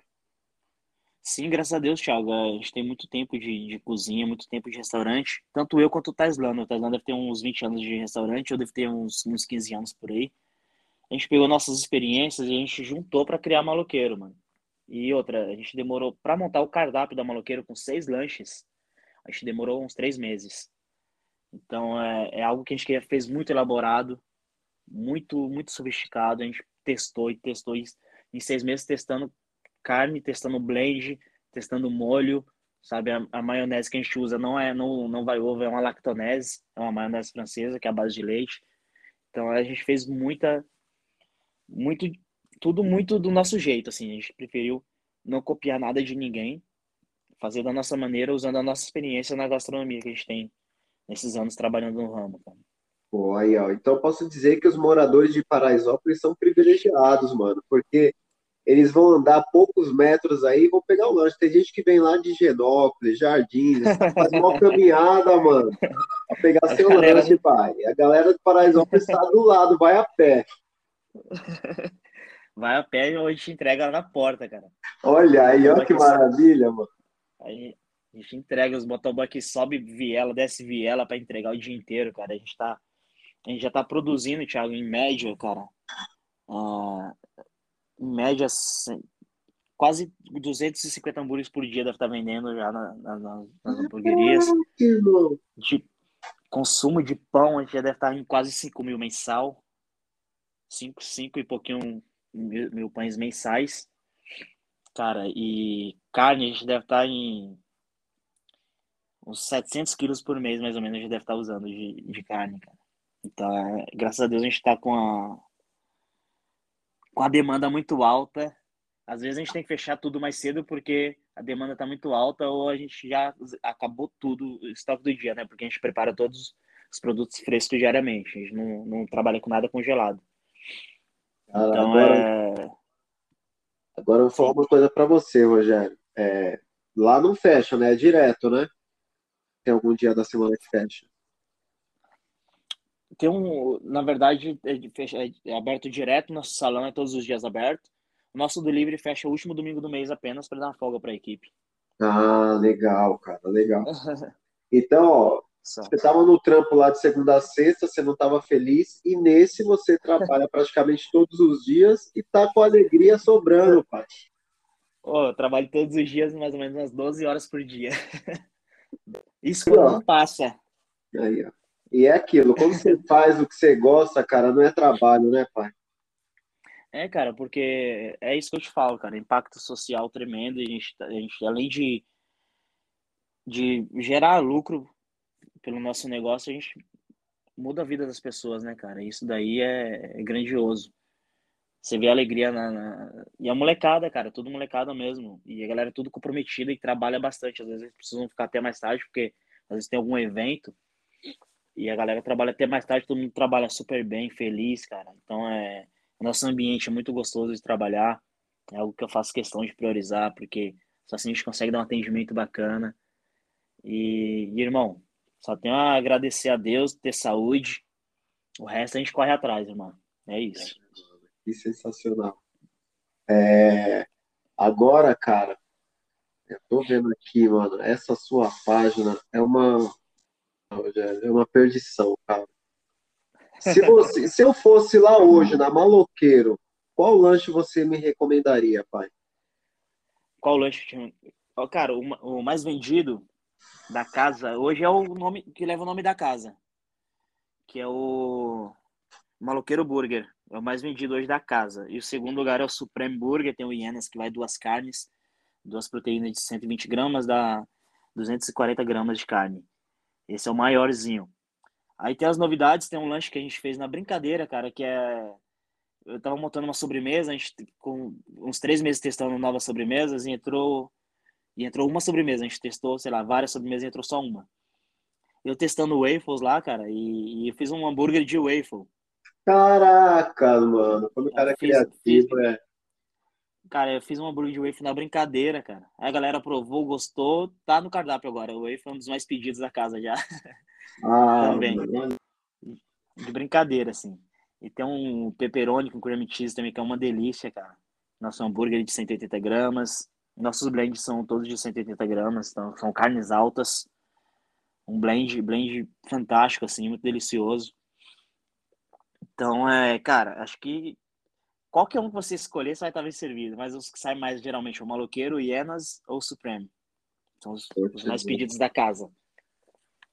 Sim, graças a Deus, Thiago. A gente tem muito tempo de, de cozinha, muito tempo de restaurante. Tanto eu quanto o Taislano. O Taislano deve ter uns 20 anos de restaurante, eu devo ter uns, uns 15 anos por aí. A gente pegou nossas experiências e a gente juntou para criar Maloqueiro, mano. E outra, a gente demorou para montar o cardápio da Maloqueiro com seis lanches. A gente demorou uns três meses. Então é, é algo que a gente fez muito elaborado, muito muito sofisticado. A gente testou e testou isso em seis meses testando carne, testando blend, testando molho, sabe? A, a, maionese que a gente usa não é não, não vai ovo, é uma lactonese, é uma maionese francesa que é a base de leite. Então a gente fez muita muito tudo muito do nosso jeito, assim, a gente preferiu não copiar nada de ninguém, fazer da nossa maneira, usando a nossa experiência na gastronomia que a gente tem nesses anos trabalhando no ramo, cara. Pô, aí, ó. Então posso dizer que os moradores de Paraisópolis são privilegiados, mano, porque eles vão andar poucos metros aí e vão pegar o lanche. Tem gente que vem lá de Genópolis, Jardins, faz uma caminhada, mano, pra pegar seu galera... lanche, pai. A galera do Paraisópolis está do lado, vai a pé. Vai a pé e a gente entrega lá na porta, cara. Olha aí, olha que maravilha, mano. Aí a gente entrega os motoboy que sobe viela, desce viela para entregar o dia inteiro, cara. A gente tá. A gente já tá produzindo, Thiago, em média, cara. Uh, em média, quase 250 hambúrgueres por dia deve estar vendendo já na, na, nas hamburguerias. De consumo de pão, a gente já deve estar em quase 5 mil mensal. 5, 5 e pouquinho mil, mil pães mensais. Cara, e carne a gente deve estar tá em uns 700 quilos por mês, mais ou menos, a gente deve estar tá usando de, de carne, cara. Então, é, graças a Deus, a gente está com a, com a demanda muito alta. Às vezes a gente tem que fechar tudo mais cedo porque a demanda está muito alta ou a gente já acabou tudo, o estoque do dia, né? Porque a gente prepara todos os produtos frescos diariamente. A gente não, não trabalha com nada congelado. Cara, então agora, é. Agora eu vou falar uma coisa para você, Rogério. É, lá não fecha, né? É direto, né? Tem algum dia da semana que fecha? Tem um, na verdade, é, é aberto direto, nosso salão é todos os dias aberto. O nosso delivery fecha o último domingo do mês apenas para dar uma folga para a equipe. Ah, legal, cara, legal. Então, ó, você estava no trampo lá de segunda a sexta, você não estava feliz, e nesse você trabalha praticamente todos os dias e tá com alegria sobrando, pai. Oh, eu trabalho todos os dias, mais ou menos umas 12 horas por dia. Isso quando não passa. Aí, ó. E é aquilo, quando você faz o que você gosta, cara, não é trabalho, né, pai? É, cara, porque é isso que eu te falo, cara, impacto social tremendo, a gente, a gente além de, de gerar lucro pelo nosso negócio, a gente muda a vida das pessoas, né, cara? Isso daí é, é grandioso. Você vê a alegria na, na, E a molecada, cara, tudo molecada mesmo. E a galera é tudo comprometida e trabalha bastante. Às vezes precisam ficar até mais tarde, porque às vezes tem algum evento e a galera trabalha até mais tarde, todo mundo trabalha super bem, feliz, cara. Então é. Nosso ambiente é muito gostoso de trabalhar. É algo que eu faço questão de priorizar, porque só assim a gente consegue dar um atendimento bacana. E, e irmão, só tenho a agradecer a Deus, ter saúde. O resto a gente corre atrás, irmão. É isso. Que sensacional. É, agora, cara, eu tô vendo aqui, mano, essa sua página é uma é uma perdição, cara. Se, você, se eu fosse lá hoje, na Maloqueiro, qual lanche você me recomendaria, pai? Qual lanche? Cara, o, o mais vendido da casa hoje é o nome que leva o nome da casa, que é o Maloqueiro Burger. É o mais vendido hoje da casa. E o segundo lugar é o Supreme Burger, tem o Ienas, que vai duas carnes, duas proteínas de 120 gramas, dá 240 gramas de carne. Esse é o maiorzinho. Aí tem as novidades, tem um lanche que a gente fez na brincadeira, cara, que é. Eu tava montando uma sobremesa, a gente com uns três meses testando novas sobremesas e entrou. E entrou uma sobremesa, a gente testou, sei lá, várias sobremesas e entrou só uma. Eu testando waffles lá, cara, e, e eu fiz um hambúrguer de waffle. Caraca, mano, quando o cara é criativo, fiz, é. Cara, eu fiz um hambúrguer de waffle na brincadeira, cara. Aí a galera provou, gostou, tá no cardápio agora. O waffle é um dos mais pedidos da casa já. Ah, também. De brincadeira, assim. E tem um pepperoni com cream cheese também, que é uma delícia, cara. Nosso hambúrguer é de 180 gramas. Nossos blends são todos de 180 gramas, então são carnes altas. Um blend, blend fantástico, assim, muito delicioso. Então, é, cara, acho que qualquer um que você escolher, você vai estar bem servido. Mas os que saem mais geralmente é o Maloqueiro, Hienas ou Supreme. São os, os mais pedidos da casa.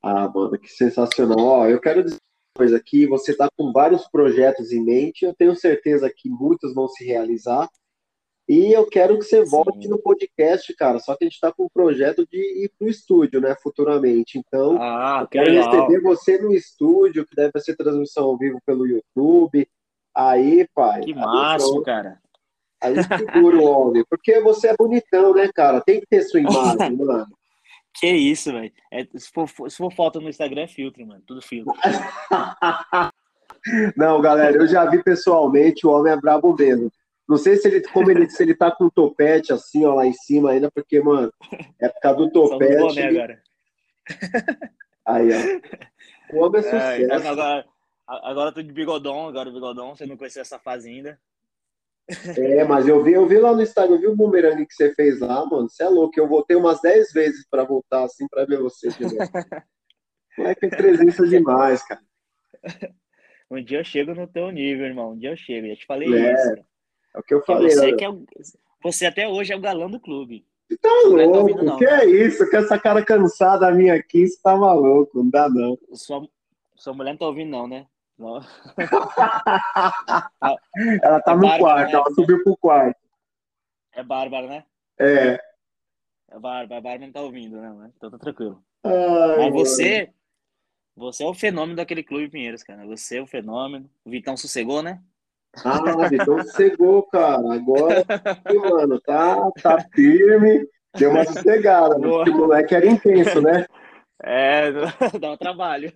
Ah, mano, que sensacional. Ó, eu quero dizer uma coisa aqui, você está com vários projetos em mente, eu tenho certeza que muitos vão se realizar. E eu quero que você volte Sim. no podcast, cara. Só que a gente está com um projeto de ir para o estúdio, né, futuramente. Então, ah, eu quero legal. receber você no estúdio, que deve ser transmissão ao vivo pelo YouTube. Aí, pai. Que máximo, cara. Aí segura o homem. Porque você é bonitão, né, cara? Tem que ter sua imagem, mano. Que isso, velho. É, se, for, se for foto no Instagram, é filtro, mano. Tudo filtro. Não, galera, eu já vi pessoalmente, o homem é brabo mesmo. Não sei se ele, como ele, se ele tá com um topete assim, ó, lá em cima ainda, porque, mano, é por causa do topete. Só ele... agora. Aí, ó. O homem é, é sucesso. É, agora, agora eu tô de bigodão, agora o bigodão, você não conheceu essa fase ainda. É, mas eu vi, eu vi lá no Instagram, eu vi o bumerangue que você fez lá, mano. Você é louco, eu voltei umas 10 vezes para voltar assim para ver você de novo. é que é presença demais, cara. Um dia eu chego no teu nível, irmão. Um dia eu chego, já te falei é, isso. É o que eu falei. Você, que é o, você até hoje é o galã do clube. Você tá louco? Tá ouvindo, que é isso? Que essa cara cansada minha aqui, você tá maluco, não dá não. Sua, sua mulher não tá ouvindo não, né? ela tá é no Bárbara, quarto, né? ela subiu pro quarto. É Bárbara, né? É. É Bárbara, a Bárbara não tá ouvindo, né? Então tá tranquilo. Ai, Mas você, você é o fenômeno daquele clube Pinheiros, cara. Você é o fenômeno. O Vitão sossegou, né? Ah, o Vitão sossegou, cara. Agora, mano, tá, tá firme. Deu uma sossegada. Né? O moleque era intenso, né? É, dá um trabalho.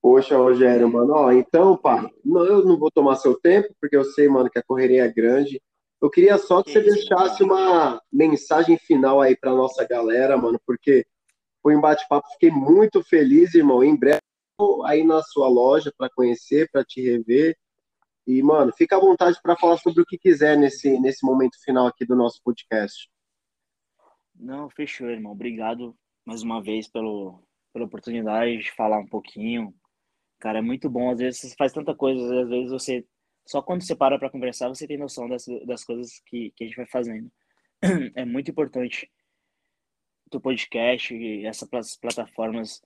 Poxa, Rogério, mano, ó, então, pá, não, eu não vou tomar seu tempo, porque eu sei, mano, que a correria é grande. Eu queria só que, que você isso, deixasse cara. uma mensagem final aí pra nossa galera, mano, porque foi um bate-papo, fiquei muito feliz, irmão. Em breve, aí na sua loja para conhecer, para te rever. E, mano, fica à vontade para falar sobre o que quiser nesse, nesse momento final aqui do nosso podcast. Não, fechou, irmão. Obrigado mais uma vez pelo, pela oportunidade de falar um pouquinho. Cara, é muito bom. Às vezes você faz tanta coisa, às vezes você. Só quando você para para conversar, você tem noção das, das coisas que, que a gente vai fazendo. É muito importante o podcast, essas plataformas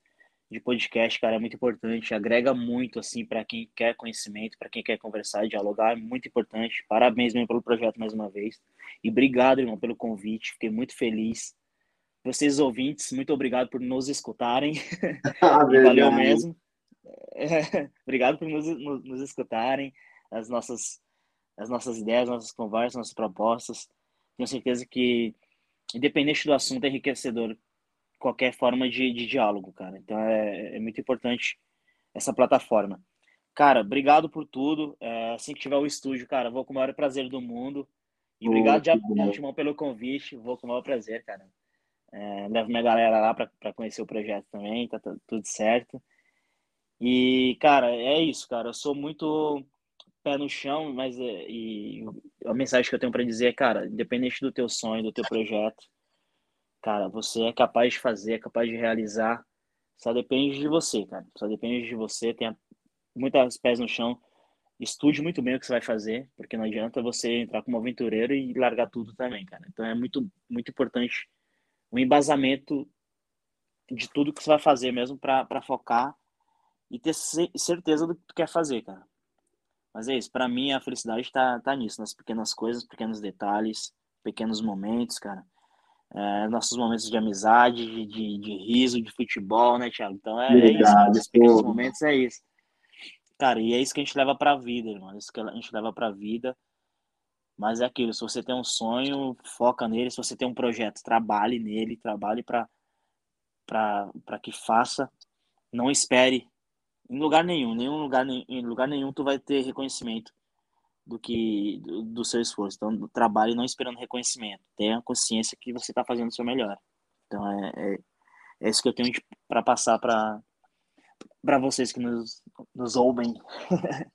de podcast, cara, é muito importante, agrega muito assim para quem quer conhecimento, para quem quer conversar, dialogar, é muito importante. Parabéns mesmo pelo projeto mais uma vez. E obrigado, irmão, pelo convite. Fiquei muito feliz. Vocês ouvintes, muito obrigado por nos escutarem. Ah, valeu mesmo. É, obrigado por nos, nos, nos, escutarem, as nossas as nossas ideias, nossas conversas, nossas propostas. Tenho certeza que independente do assunto é enriquecedor qualquer forma de, de diálogo, cara. Então é, é muito importante essa plataforma. Cara, obrigado por tudo. É, assim que tiver o estúdio, cara, vou com o maior prazer do mundo. E obrigado já de antemão pelo convite. Vou com o maior prazer, cara. É, levo minha galera lá para conhecer o projeto também, tá, tá, tudo certo. E, cara, é isso, cara. Eu sou muito pé no chão, mas é, e a mensagem que eu tenho para dizer é, cara, independente do teu sonho, do teu projeto, cara, você é capaz de fazer, é capaz de realizar. Só depende de você, cara. Só depende de você. Tenha muitos pés no chão. Estude muito bem o que você vai fazer, porque não adianta você entrar como aventureiro e largar tudo também, cara. Então é muito, muito importante o embasamento de tudo que você vai fazer mesmo para focar e ter certeza do que tu quer fazer, cara. Mas é isso, para mim a felicidade tá, tá nisso, nas pequenas coisas, pequenos detalhes, pequenos momentos, cara é, nossos momentos de amizade, de, de, de, riso, de futebol, né, Thiago? Então é, é isso, cara, esses pequenos momentos é isso. Cara, e é isso que a gente leva pra vida, irmão. É isso que a gente leva pra vida. Mas é aquilo, se você tem um sonho, foca nele. Se você tem um projeto, trabalhe nele, trabalhe para para que faça. Não espere em lugar nenhum, nenhum lugar, em lugar nenhum tu vai ter reconhecimento do que do, do, seu esforço. Então, trabalhe não esperando reconhecimento. Tenha consciência que você está fazendo o seu melhor. Então, é, é, é isso que eu tenho para passar para para vocês que nos, nos ouvem.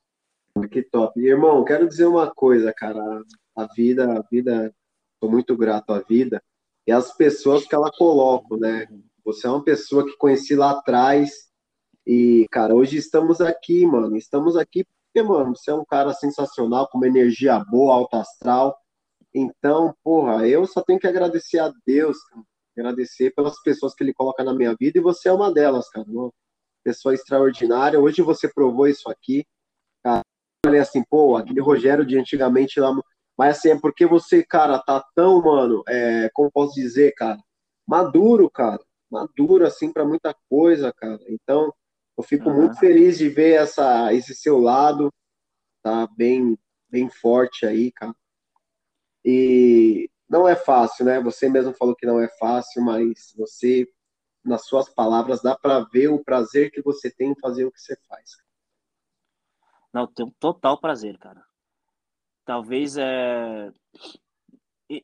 que top. Irmão, quero dizer uma coisa, cara. A vida, a vida, sou muito grato à vida e às pessoas que ela coloca, né? Você é uma pessoa que conheci lá atrás e, cara, hoje estamos aqui, mano. Estamos aqui porque, mano, você é um cara sensacional, com uma energia boa, alto astral. Então, porra, eu só tenho que agradecer a Deus, cara. agradecer pelas pessoas que ele coloca na minha vida, e você é uma delas, cara. Uma pessoa extraordinária. Hoje você provou isso aqui. Falei assim, pô, aquele Rogério de antigamente lá. Mas assim, é porque você, cara, tá tão, mano, é, como posso dizer, cara, maduro, cara. Maduro, assim, para muita coisa, cara. Então, eu fico uhum. muito feliz de ver essa, esse seu lado, tá bem, bem forte aí, cara. E não é fácil, né? Você mesmo falou que não é fácil, mas você, nas suas palavras, dá para ver o prazer que você tem em fazer o que você faz. Não, eu tenho total prazer, cara. Talvez é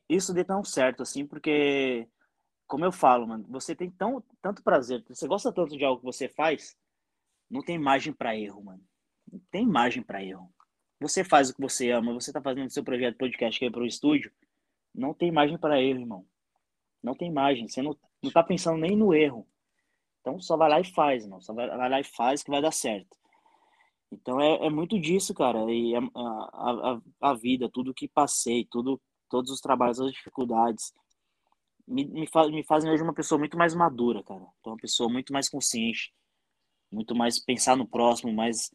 isso dê tão certo assim, porque como eu falo, mano, você tem tão, tanto prazer, você gosta tanto de algo que você faz, não tem margem para erro, mano. Não tem margem para erro. Você faz o que você ama, você tá fazendo seu projeto podcast que é pro estúdio, não tem margem para erro, irmão. Não tem margem. Você não, não tá pensando nem no erro. Então só vai lá e faz, irmão. Só vai, vai lá e faz que vai dar certo. Então é, é muito disso, cara. E a, a, a, vida, tudo que passei, tudo, todos os trabalhos, as dificuldades, me, me, faz, me fazem hoje uma pessoa muito mais madura, cara. Então, uma pessoa muito mais consciente muito mais pensar no próximo, mais,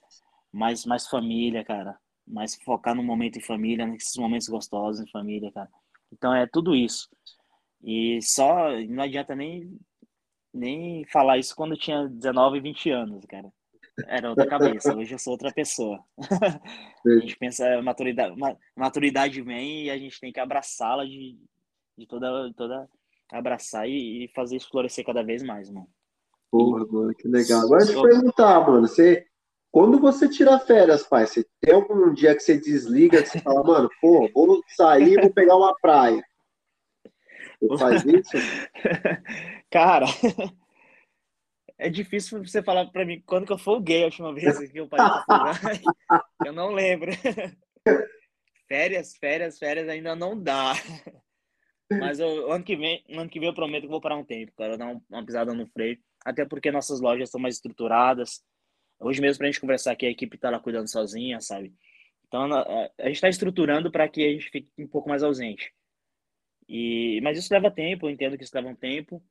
mais, mais família, cara. Mais focar no momento em família, nesses momentos gostosos em família, cara. Então é tudo isso. E só não adianta nem, nem falar isso quando eu tinha 19, 20 anos, cara. Era outra cabeça, hoje eu sou outra pessoa. a gente pensa, maturidade, maturidade vem e a gente tem que abraçá-la de, de toda, toda. abraçar e, e fazer isso florescer cada vez mais, mano. Porra, mano, que legal. Agora deixa eu perguntar, mano, você. Quando você tira férias, pai, você tem algum dia que você desliga, que você fala, mano, pô, vou sair, vou pegar uma praia. Você faz isso? Cara, é difícil você falar para mim quando que eu folguei a última vez que eu parei pra Eu não lembro. Férias, férias, férias ainda não dá. Mas o ano que vem, ano que vem eu prometo que vou parar um tempo, cara, dar uma pisada no freio. Até porque nossas lojas estão mais estruturadas. Hoje mesmo, para a gente conversar aqui, a equipe está lá cuidando sozinha, sabe? Então, a, a gente está estruturando para que a gente fique um pouco mais ausente. E, mas isso leva tempo, eu entendo que isso leva um tempo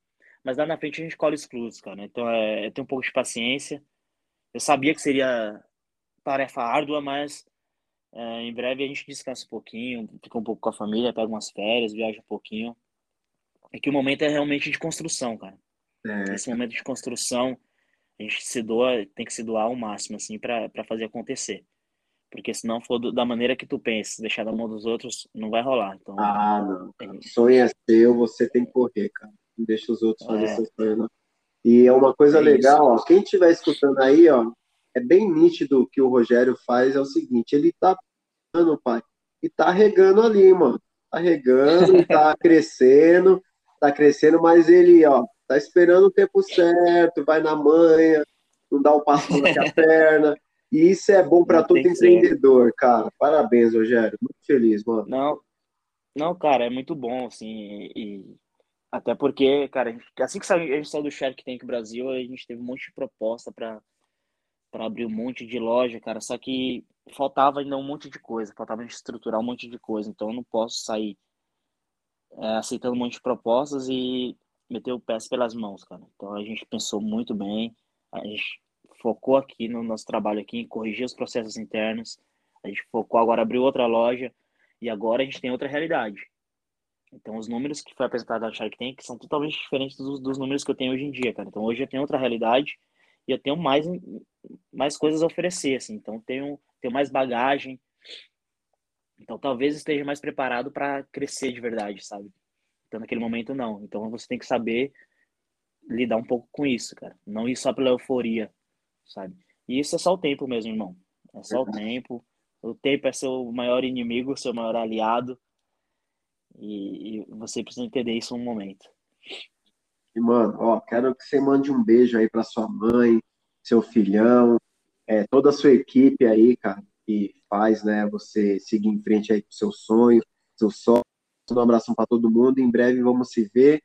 mas lá na frente a gente colhe os frutos, cara. Então é, é ter um pouco de paciência. Eu sabia que seria tarefa árdua, mas é, em breve a gente descansa um pouquinho, fica um pouco com a família, pega umas férias, viaja um pouquinho. É que o momento é realmente de construção, cara. É. Esse momento de construção, a gente se doa, tem que se doar ao máximo, assim, para fazer acontecer. Porque se não for do, da maneira que tu pensa, deixar na mão dos outros, não vai rolar. Então, ah, não. É o sonho é seu, você tem que correr, cara deixa os outros fazer é. seus sonhos. Né? E é uma coisa é legal, ó, quem estiver escutando aí, ó, é bem nítido que o Rogério faz é o seguinte, ele tá pai, e tá regando ali, mano. Tá regando, tá crescendo, tá crescendo, mas ele, ó, tá esperando o tempo certo, vai na manha, não dá o um passo na perna. E isso é bom para todo empreendedor, ser. cara. Parabéns, Rogério. Muito feliz, mano. Não, não, cara, é muito bom, assim, e até porque, cara, assim que a gente saiu do Shark Tank Brasil, a gente teve um monte de proposta para para abrir um monte de loja, cara, só que faltava ainda um monte de coisa, faltava estruturar um monte de coisa, então eu não posso sair é, aceitando um monte de propostas e meter o pé pelas mãos, cara. Então a gente pensou muito bem, a gente focou aqui no nosso trabalho aqui em corrigir os processos internos, a gente focou agora abrir outra loja e agora a gente tem outra realidade. Então, os números que foi apresentado na Shark Tank são totalmente diferentes dos, dos números que eu tenho hoje em dia, cara. Então, hoje eu tenho outra realidade e eu tenho mais, mais coisas a oferecer, assim. Então, tenho, tenho mais bagagem. Então, talvez esteja mais preparado para crescer de verdade, sabe? Então, naquele momento, não. Então, você tem que saber lidar um pouco com isso, cara. Não ir só pela euforia, sabe? E isso é só o tempo mesmo, irmão. É só o tempo. O tempo é seu maior inimigo, seu maior aliado. E, e você precisa entender isso um momento. E, mano, ó, quero que você mande um beijo aí para sua mãe, seu filhão, é, toda a sua equipe aí, cara, que faz, né, você seguir em frente aí com seu sonho, seu sonho. Um abração para todo mundo. Em breve vamos se ver.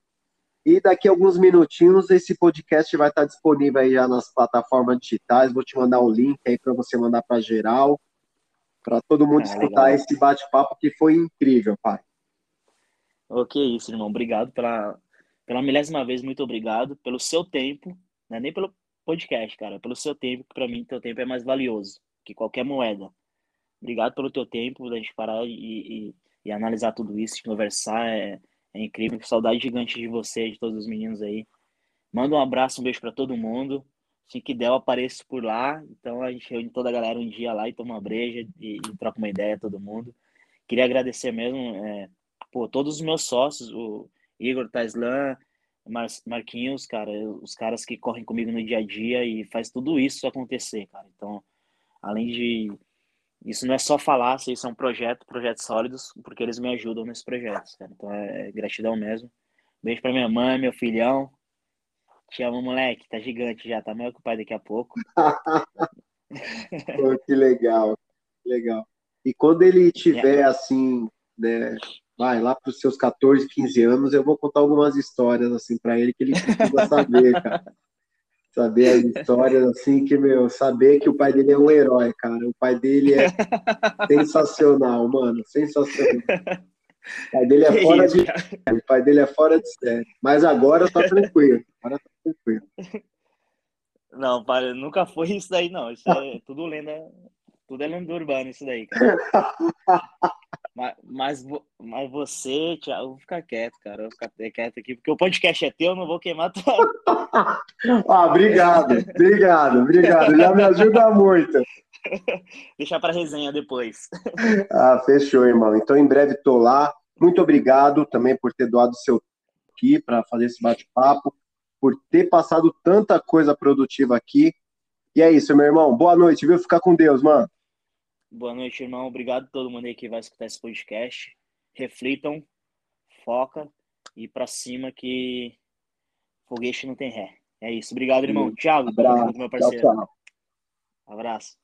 E daqui a alguns minutinhos esse podcast vai estar disponível aí já nas plataformas digitais. Vou te mandar o link aí para você mandar para geral, para todo mundo ah, escutar legal. esse bate-papo que foi incrível, pai. Ok, isso, irmão. Obrigado pela, pela milésima vez, muito obrigado pelo seu tempo, não é nem pelo podcast, cara, pelo seu tempo, que para mim teu tempo é mais valioso que qualquer moeda. Obrigado pelo teu tempo, da gente parar e, e, e analisar tudo isso, conversar, é, é incrível. Saudade gigante de você, de todos os meninos aí. Manda um abraço, um beijo para todo mundo. Se que der, eu apareço por lá. Então a gente reúne toda a galera um dia lá e toma uma breja e, e troca uma ideia, todo mundo. Queria agradecer mesmo é, pô, todos os meus sócios, o Igor Taislan, Mar Marquinhos, cara, os caras que correm comigo no dia a dia e faz tudo isso acontecer, cara. Então, além de isso não é só falar, isso é um projeto, projetos sólidos, porque eles me ajudam nesses projetos, cara. Então é gratidão mesmo. Beijo pra minha mãe, meu filhão. Te amo, moleque. Tá gigante já, tá maior que o pai daqui a pouco. Pô, que legal, legal. E quando ele tiver é. assim, né, vai lá para os seus 14, 15 anos, eu vou contar algumas histórias assim para ele que ele precisa saber, cara. Saber as histórias assim que meu, saber que o pai dele é um herói, cara. O pai dele é sensacional, mano, sensacional. O pai dele é fora de o pai dele é fora de série. Mas agora tá tranquilo. Agora tá tranquilo. Não, para, nunca foi isso daí, não. Isso é tudo lenda, tudo é lenda urbana, isso daí, cara. mas, mas, mas você, Thiago, eu vou ficar quieto, cara. Eu vou ficar quieto aqui, porque o podcast é teu, eu não vou queimar tua. ah, obrigado, obrigado, obrigado. Já me ajuda muito. Deixar para resenha depois. ah, fechou, irmão. Então, em breve tô lá. Muito obrigado também por ter doado seu aqui para fazer esse bate-papo, por ter passado tanta coisa produtiva aqui. E é isso, meu irmão. Boa noite, viu? Ficar com Deus, mano. Boa noite, irmão. Obrigado a todo mundo aí que vai escutar esse podcast. Reflitam, foca e para cima que foguete não tem ré. É isso. Obrigado, irmão. Tchau. Abraço, meu parceiro. Tchau, tchau. Abraço.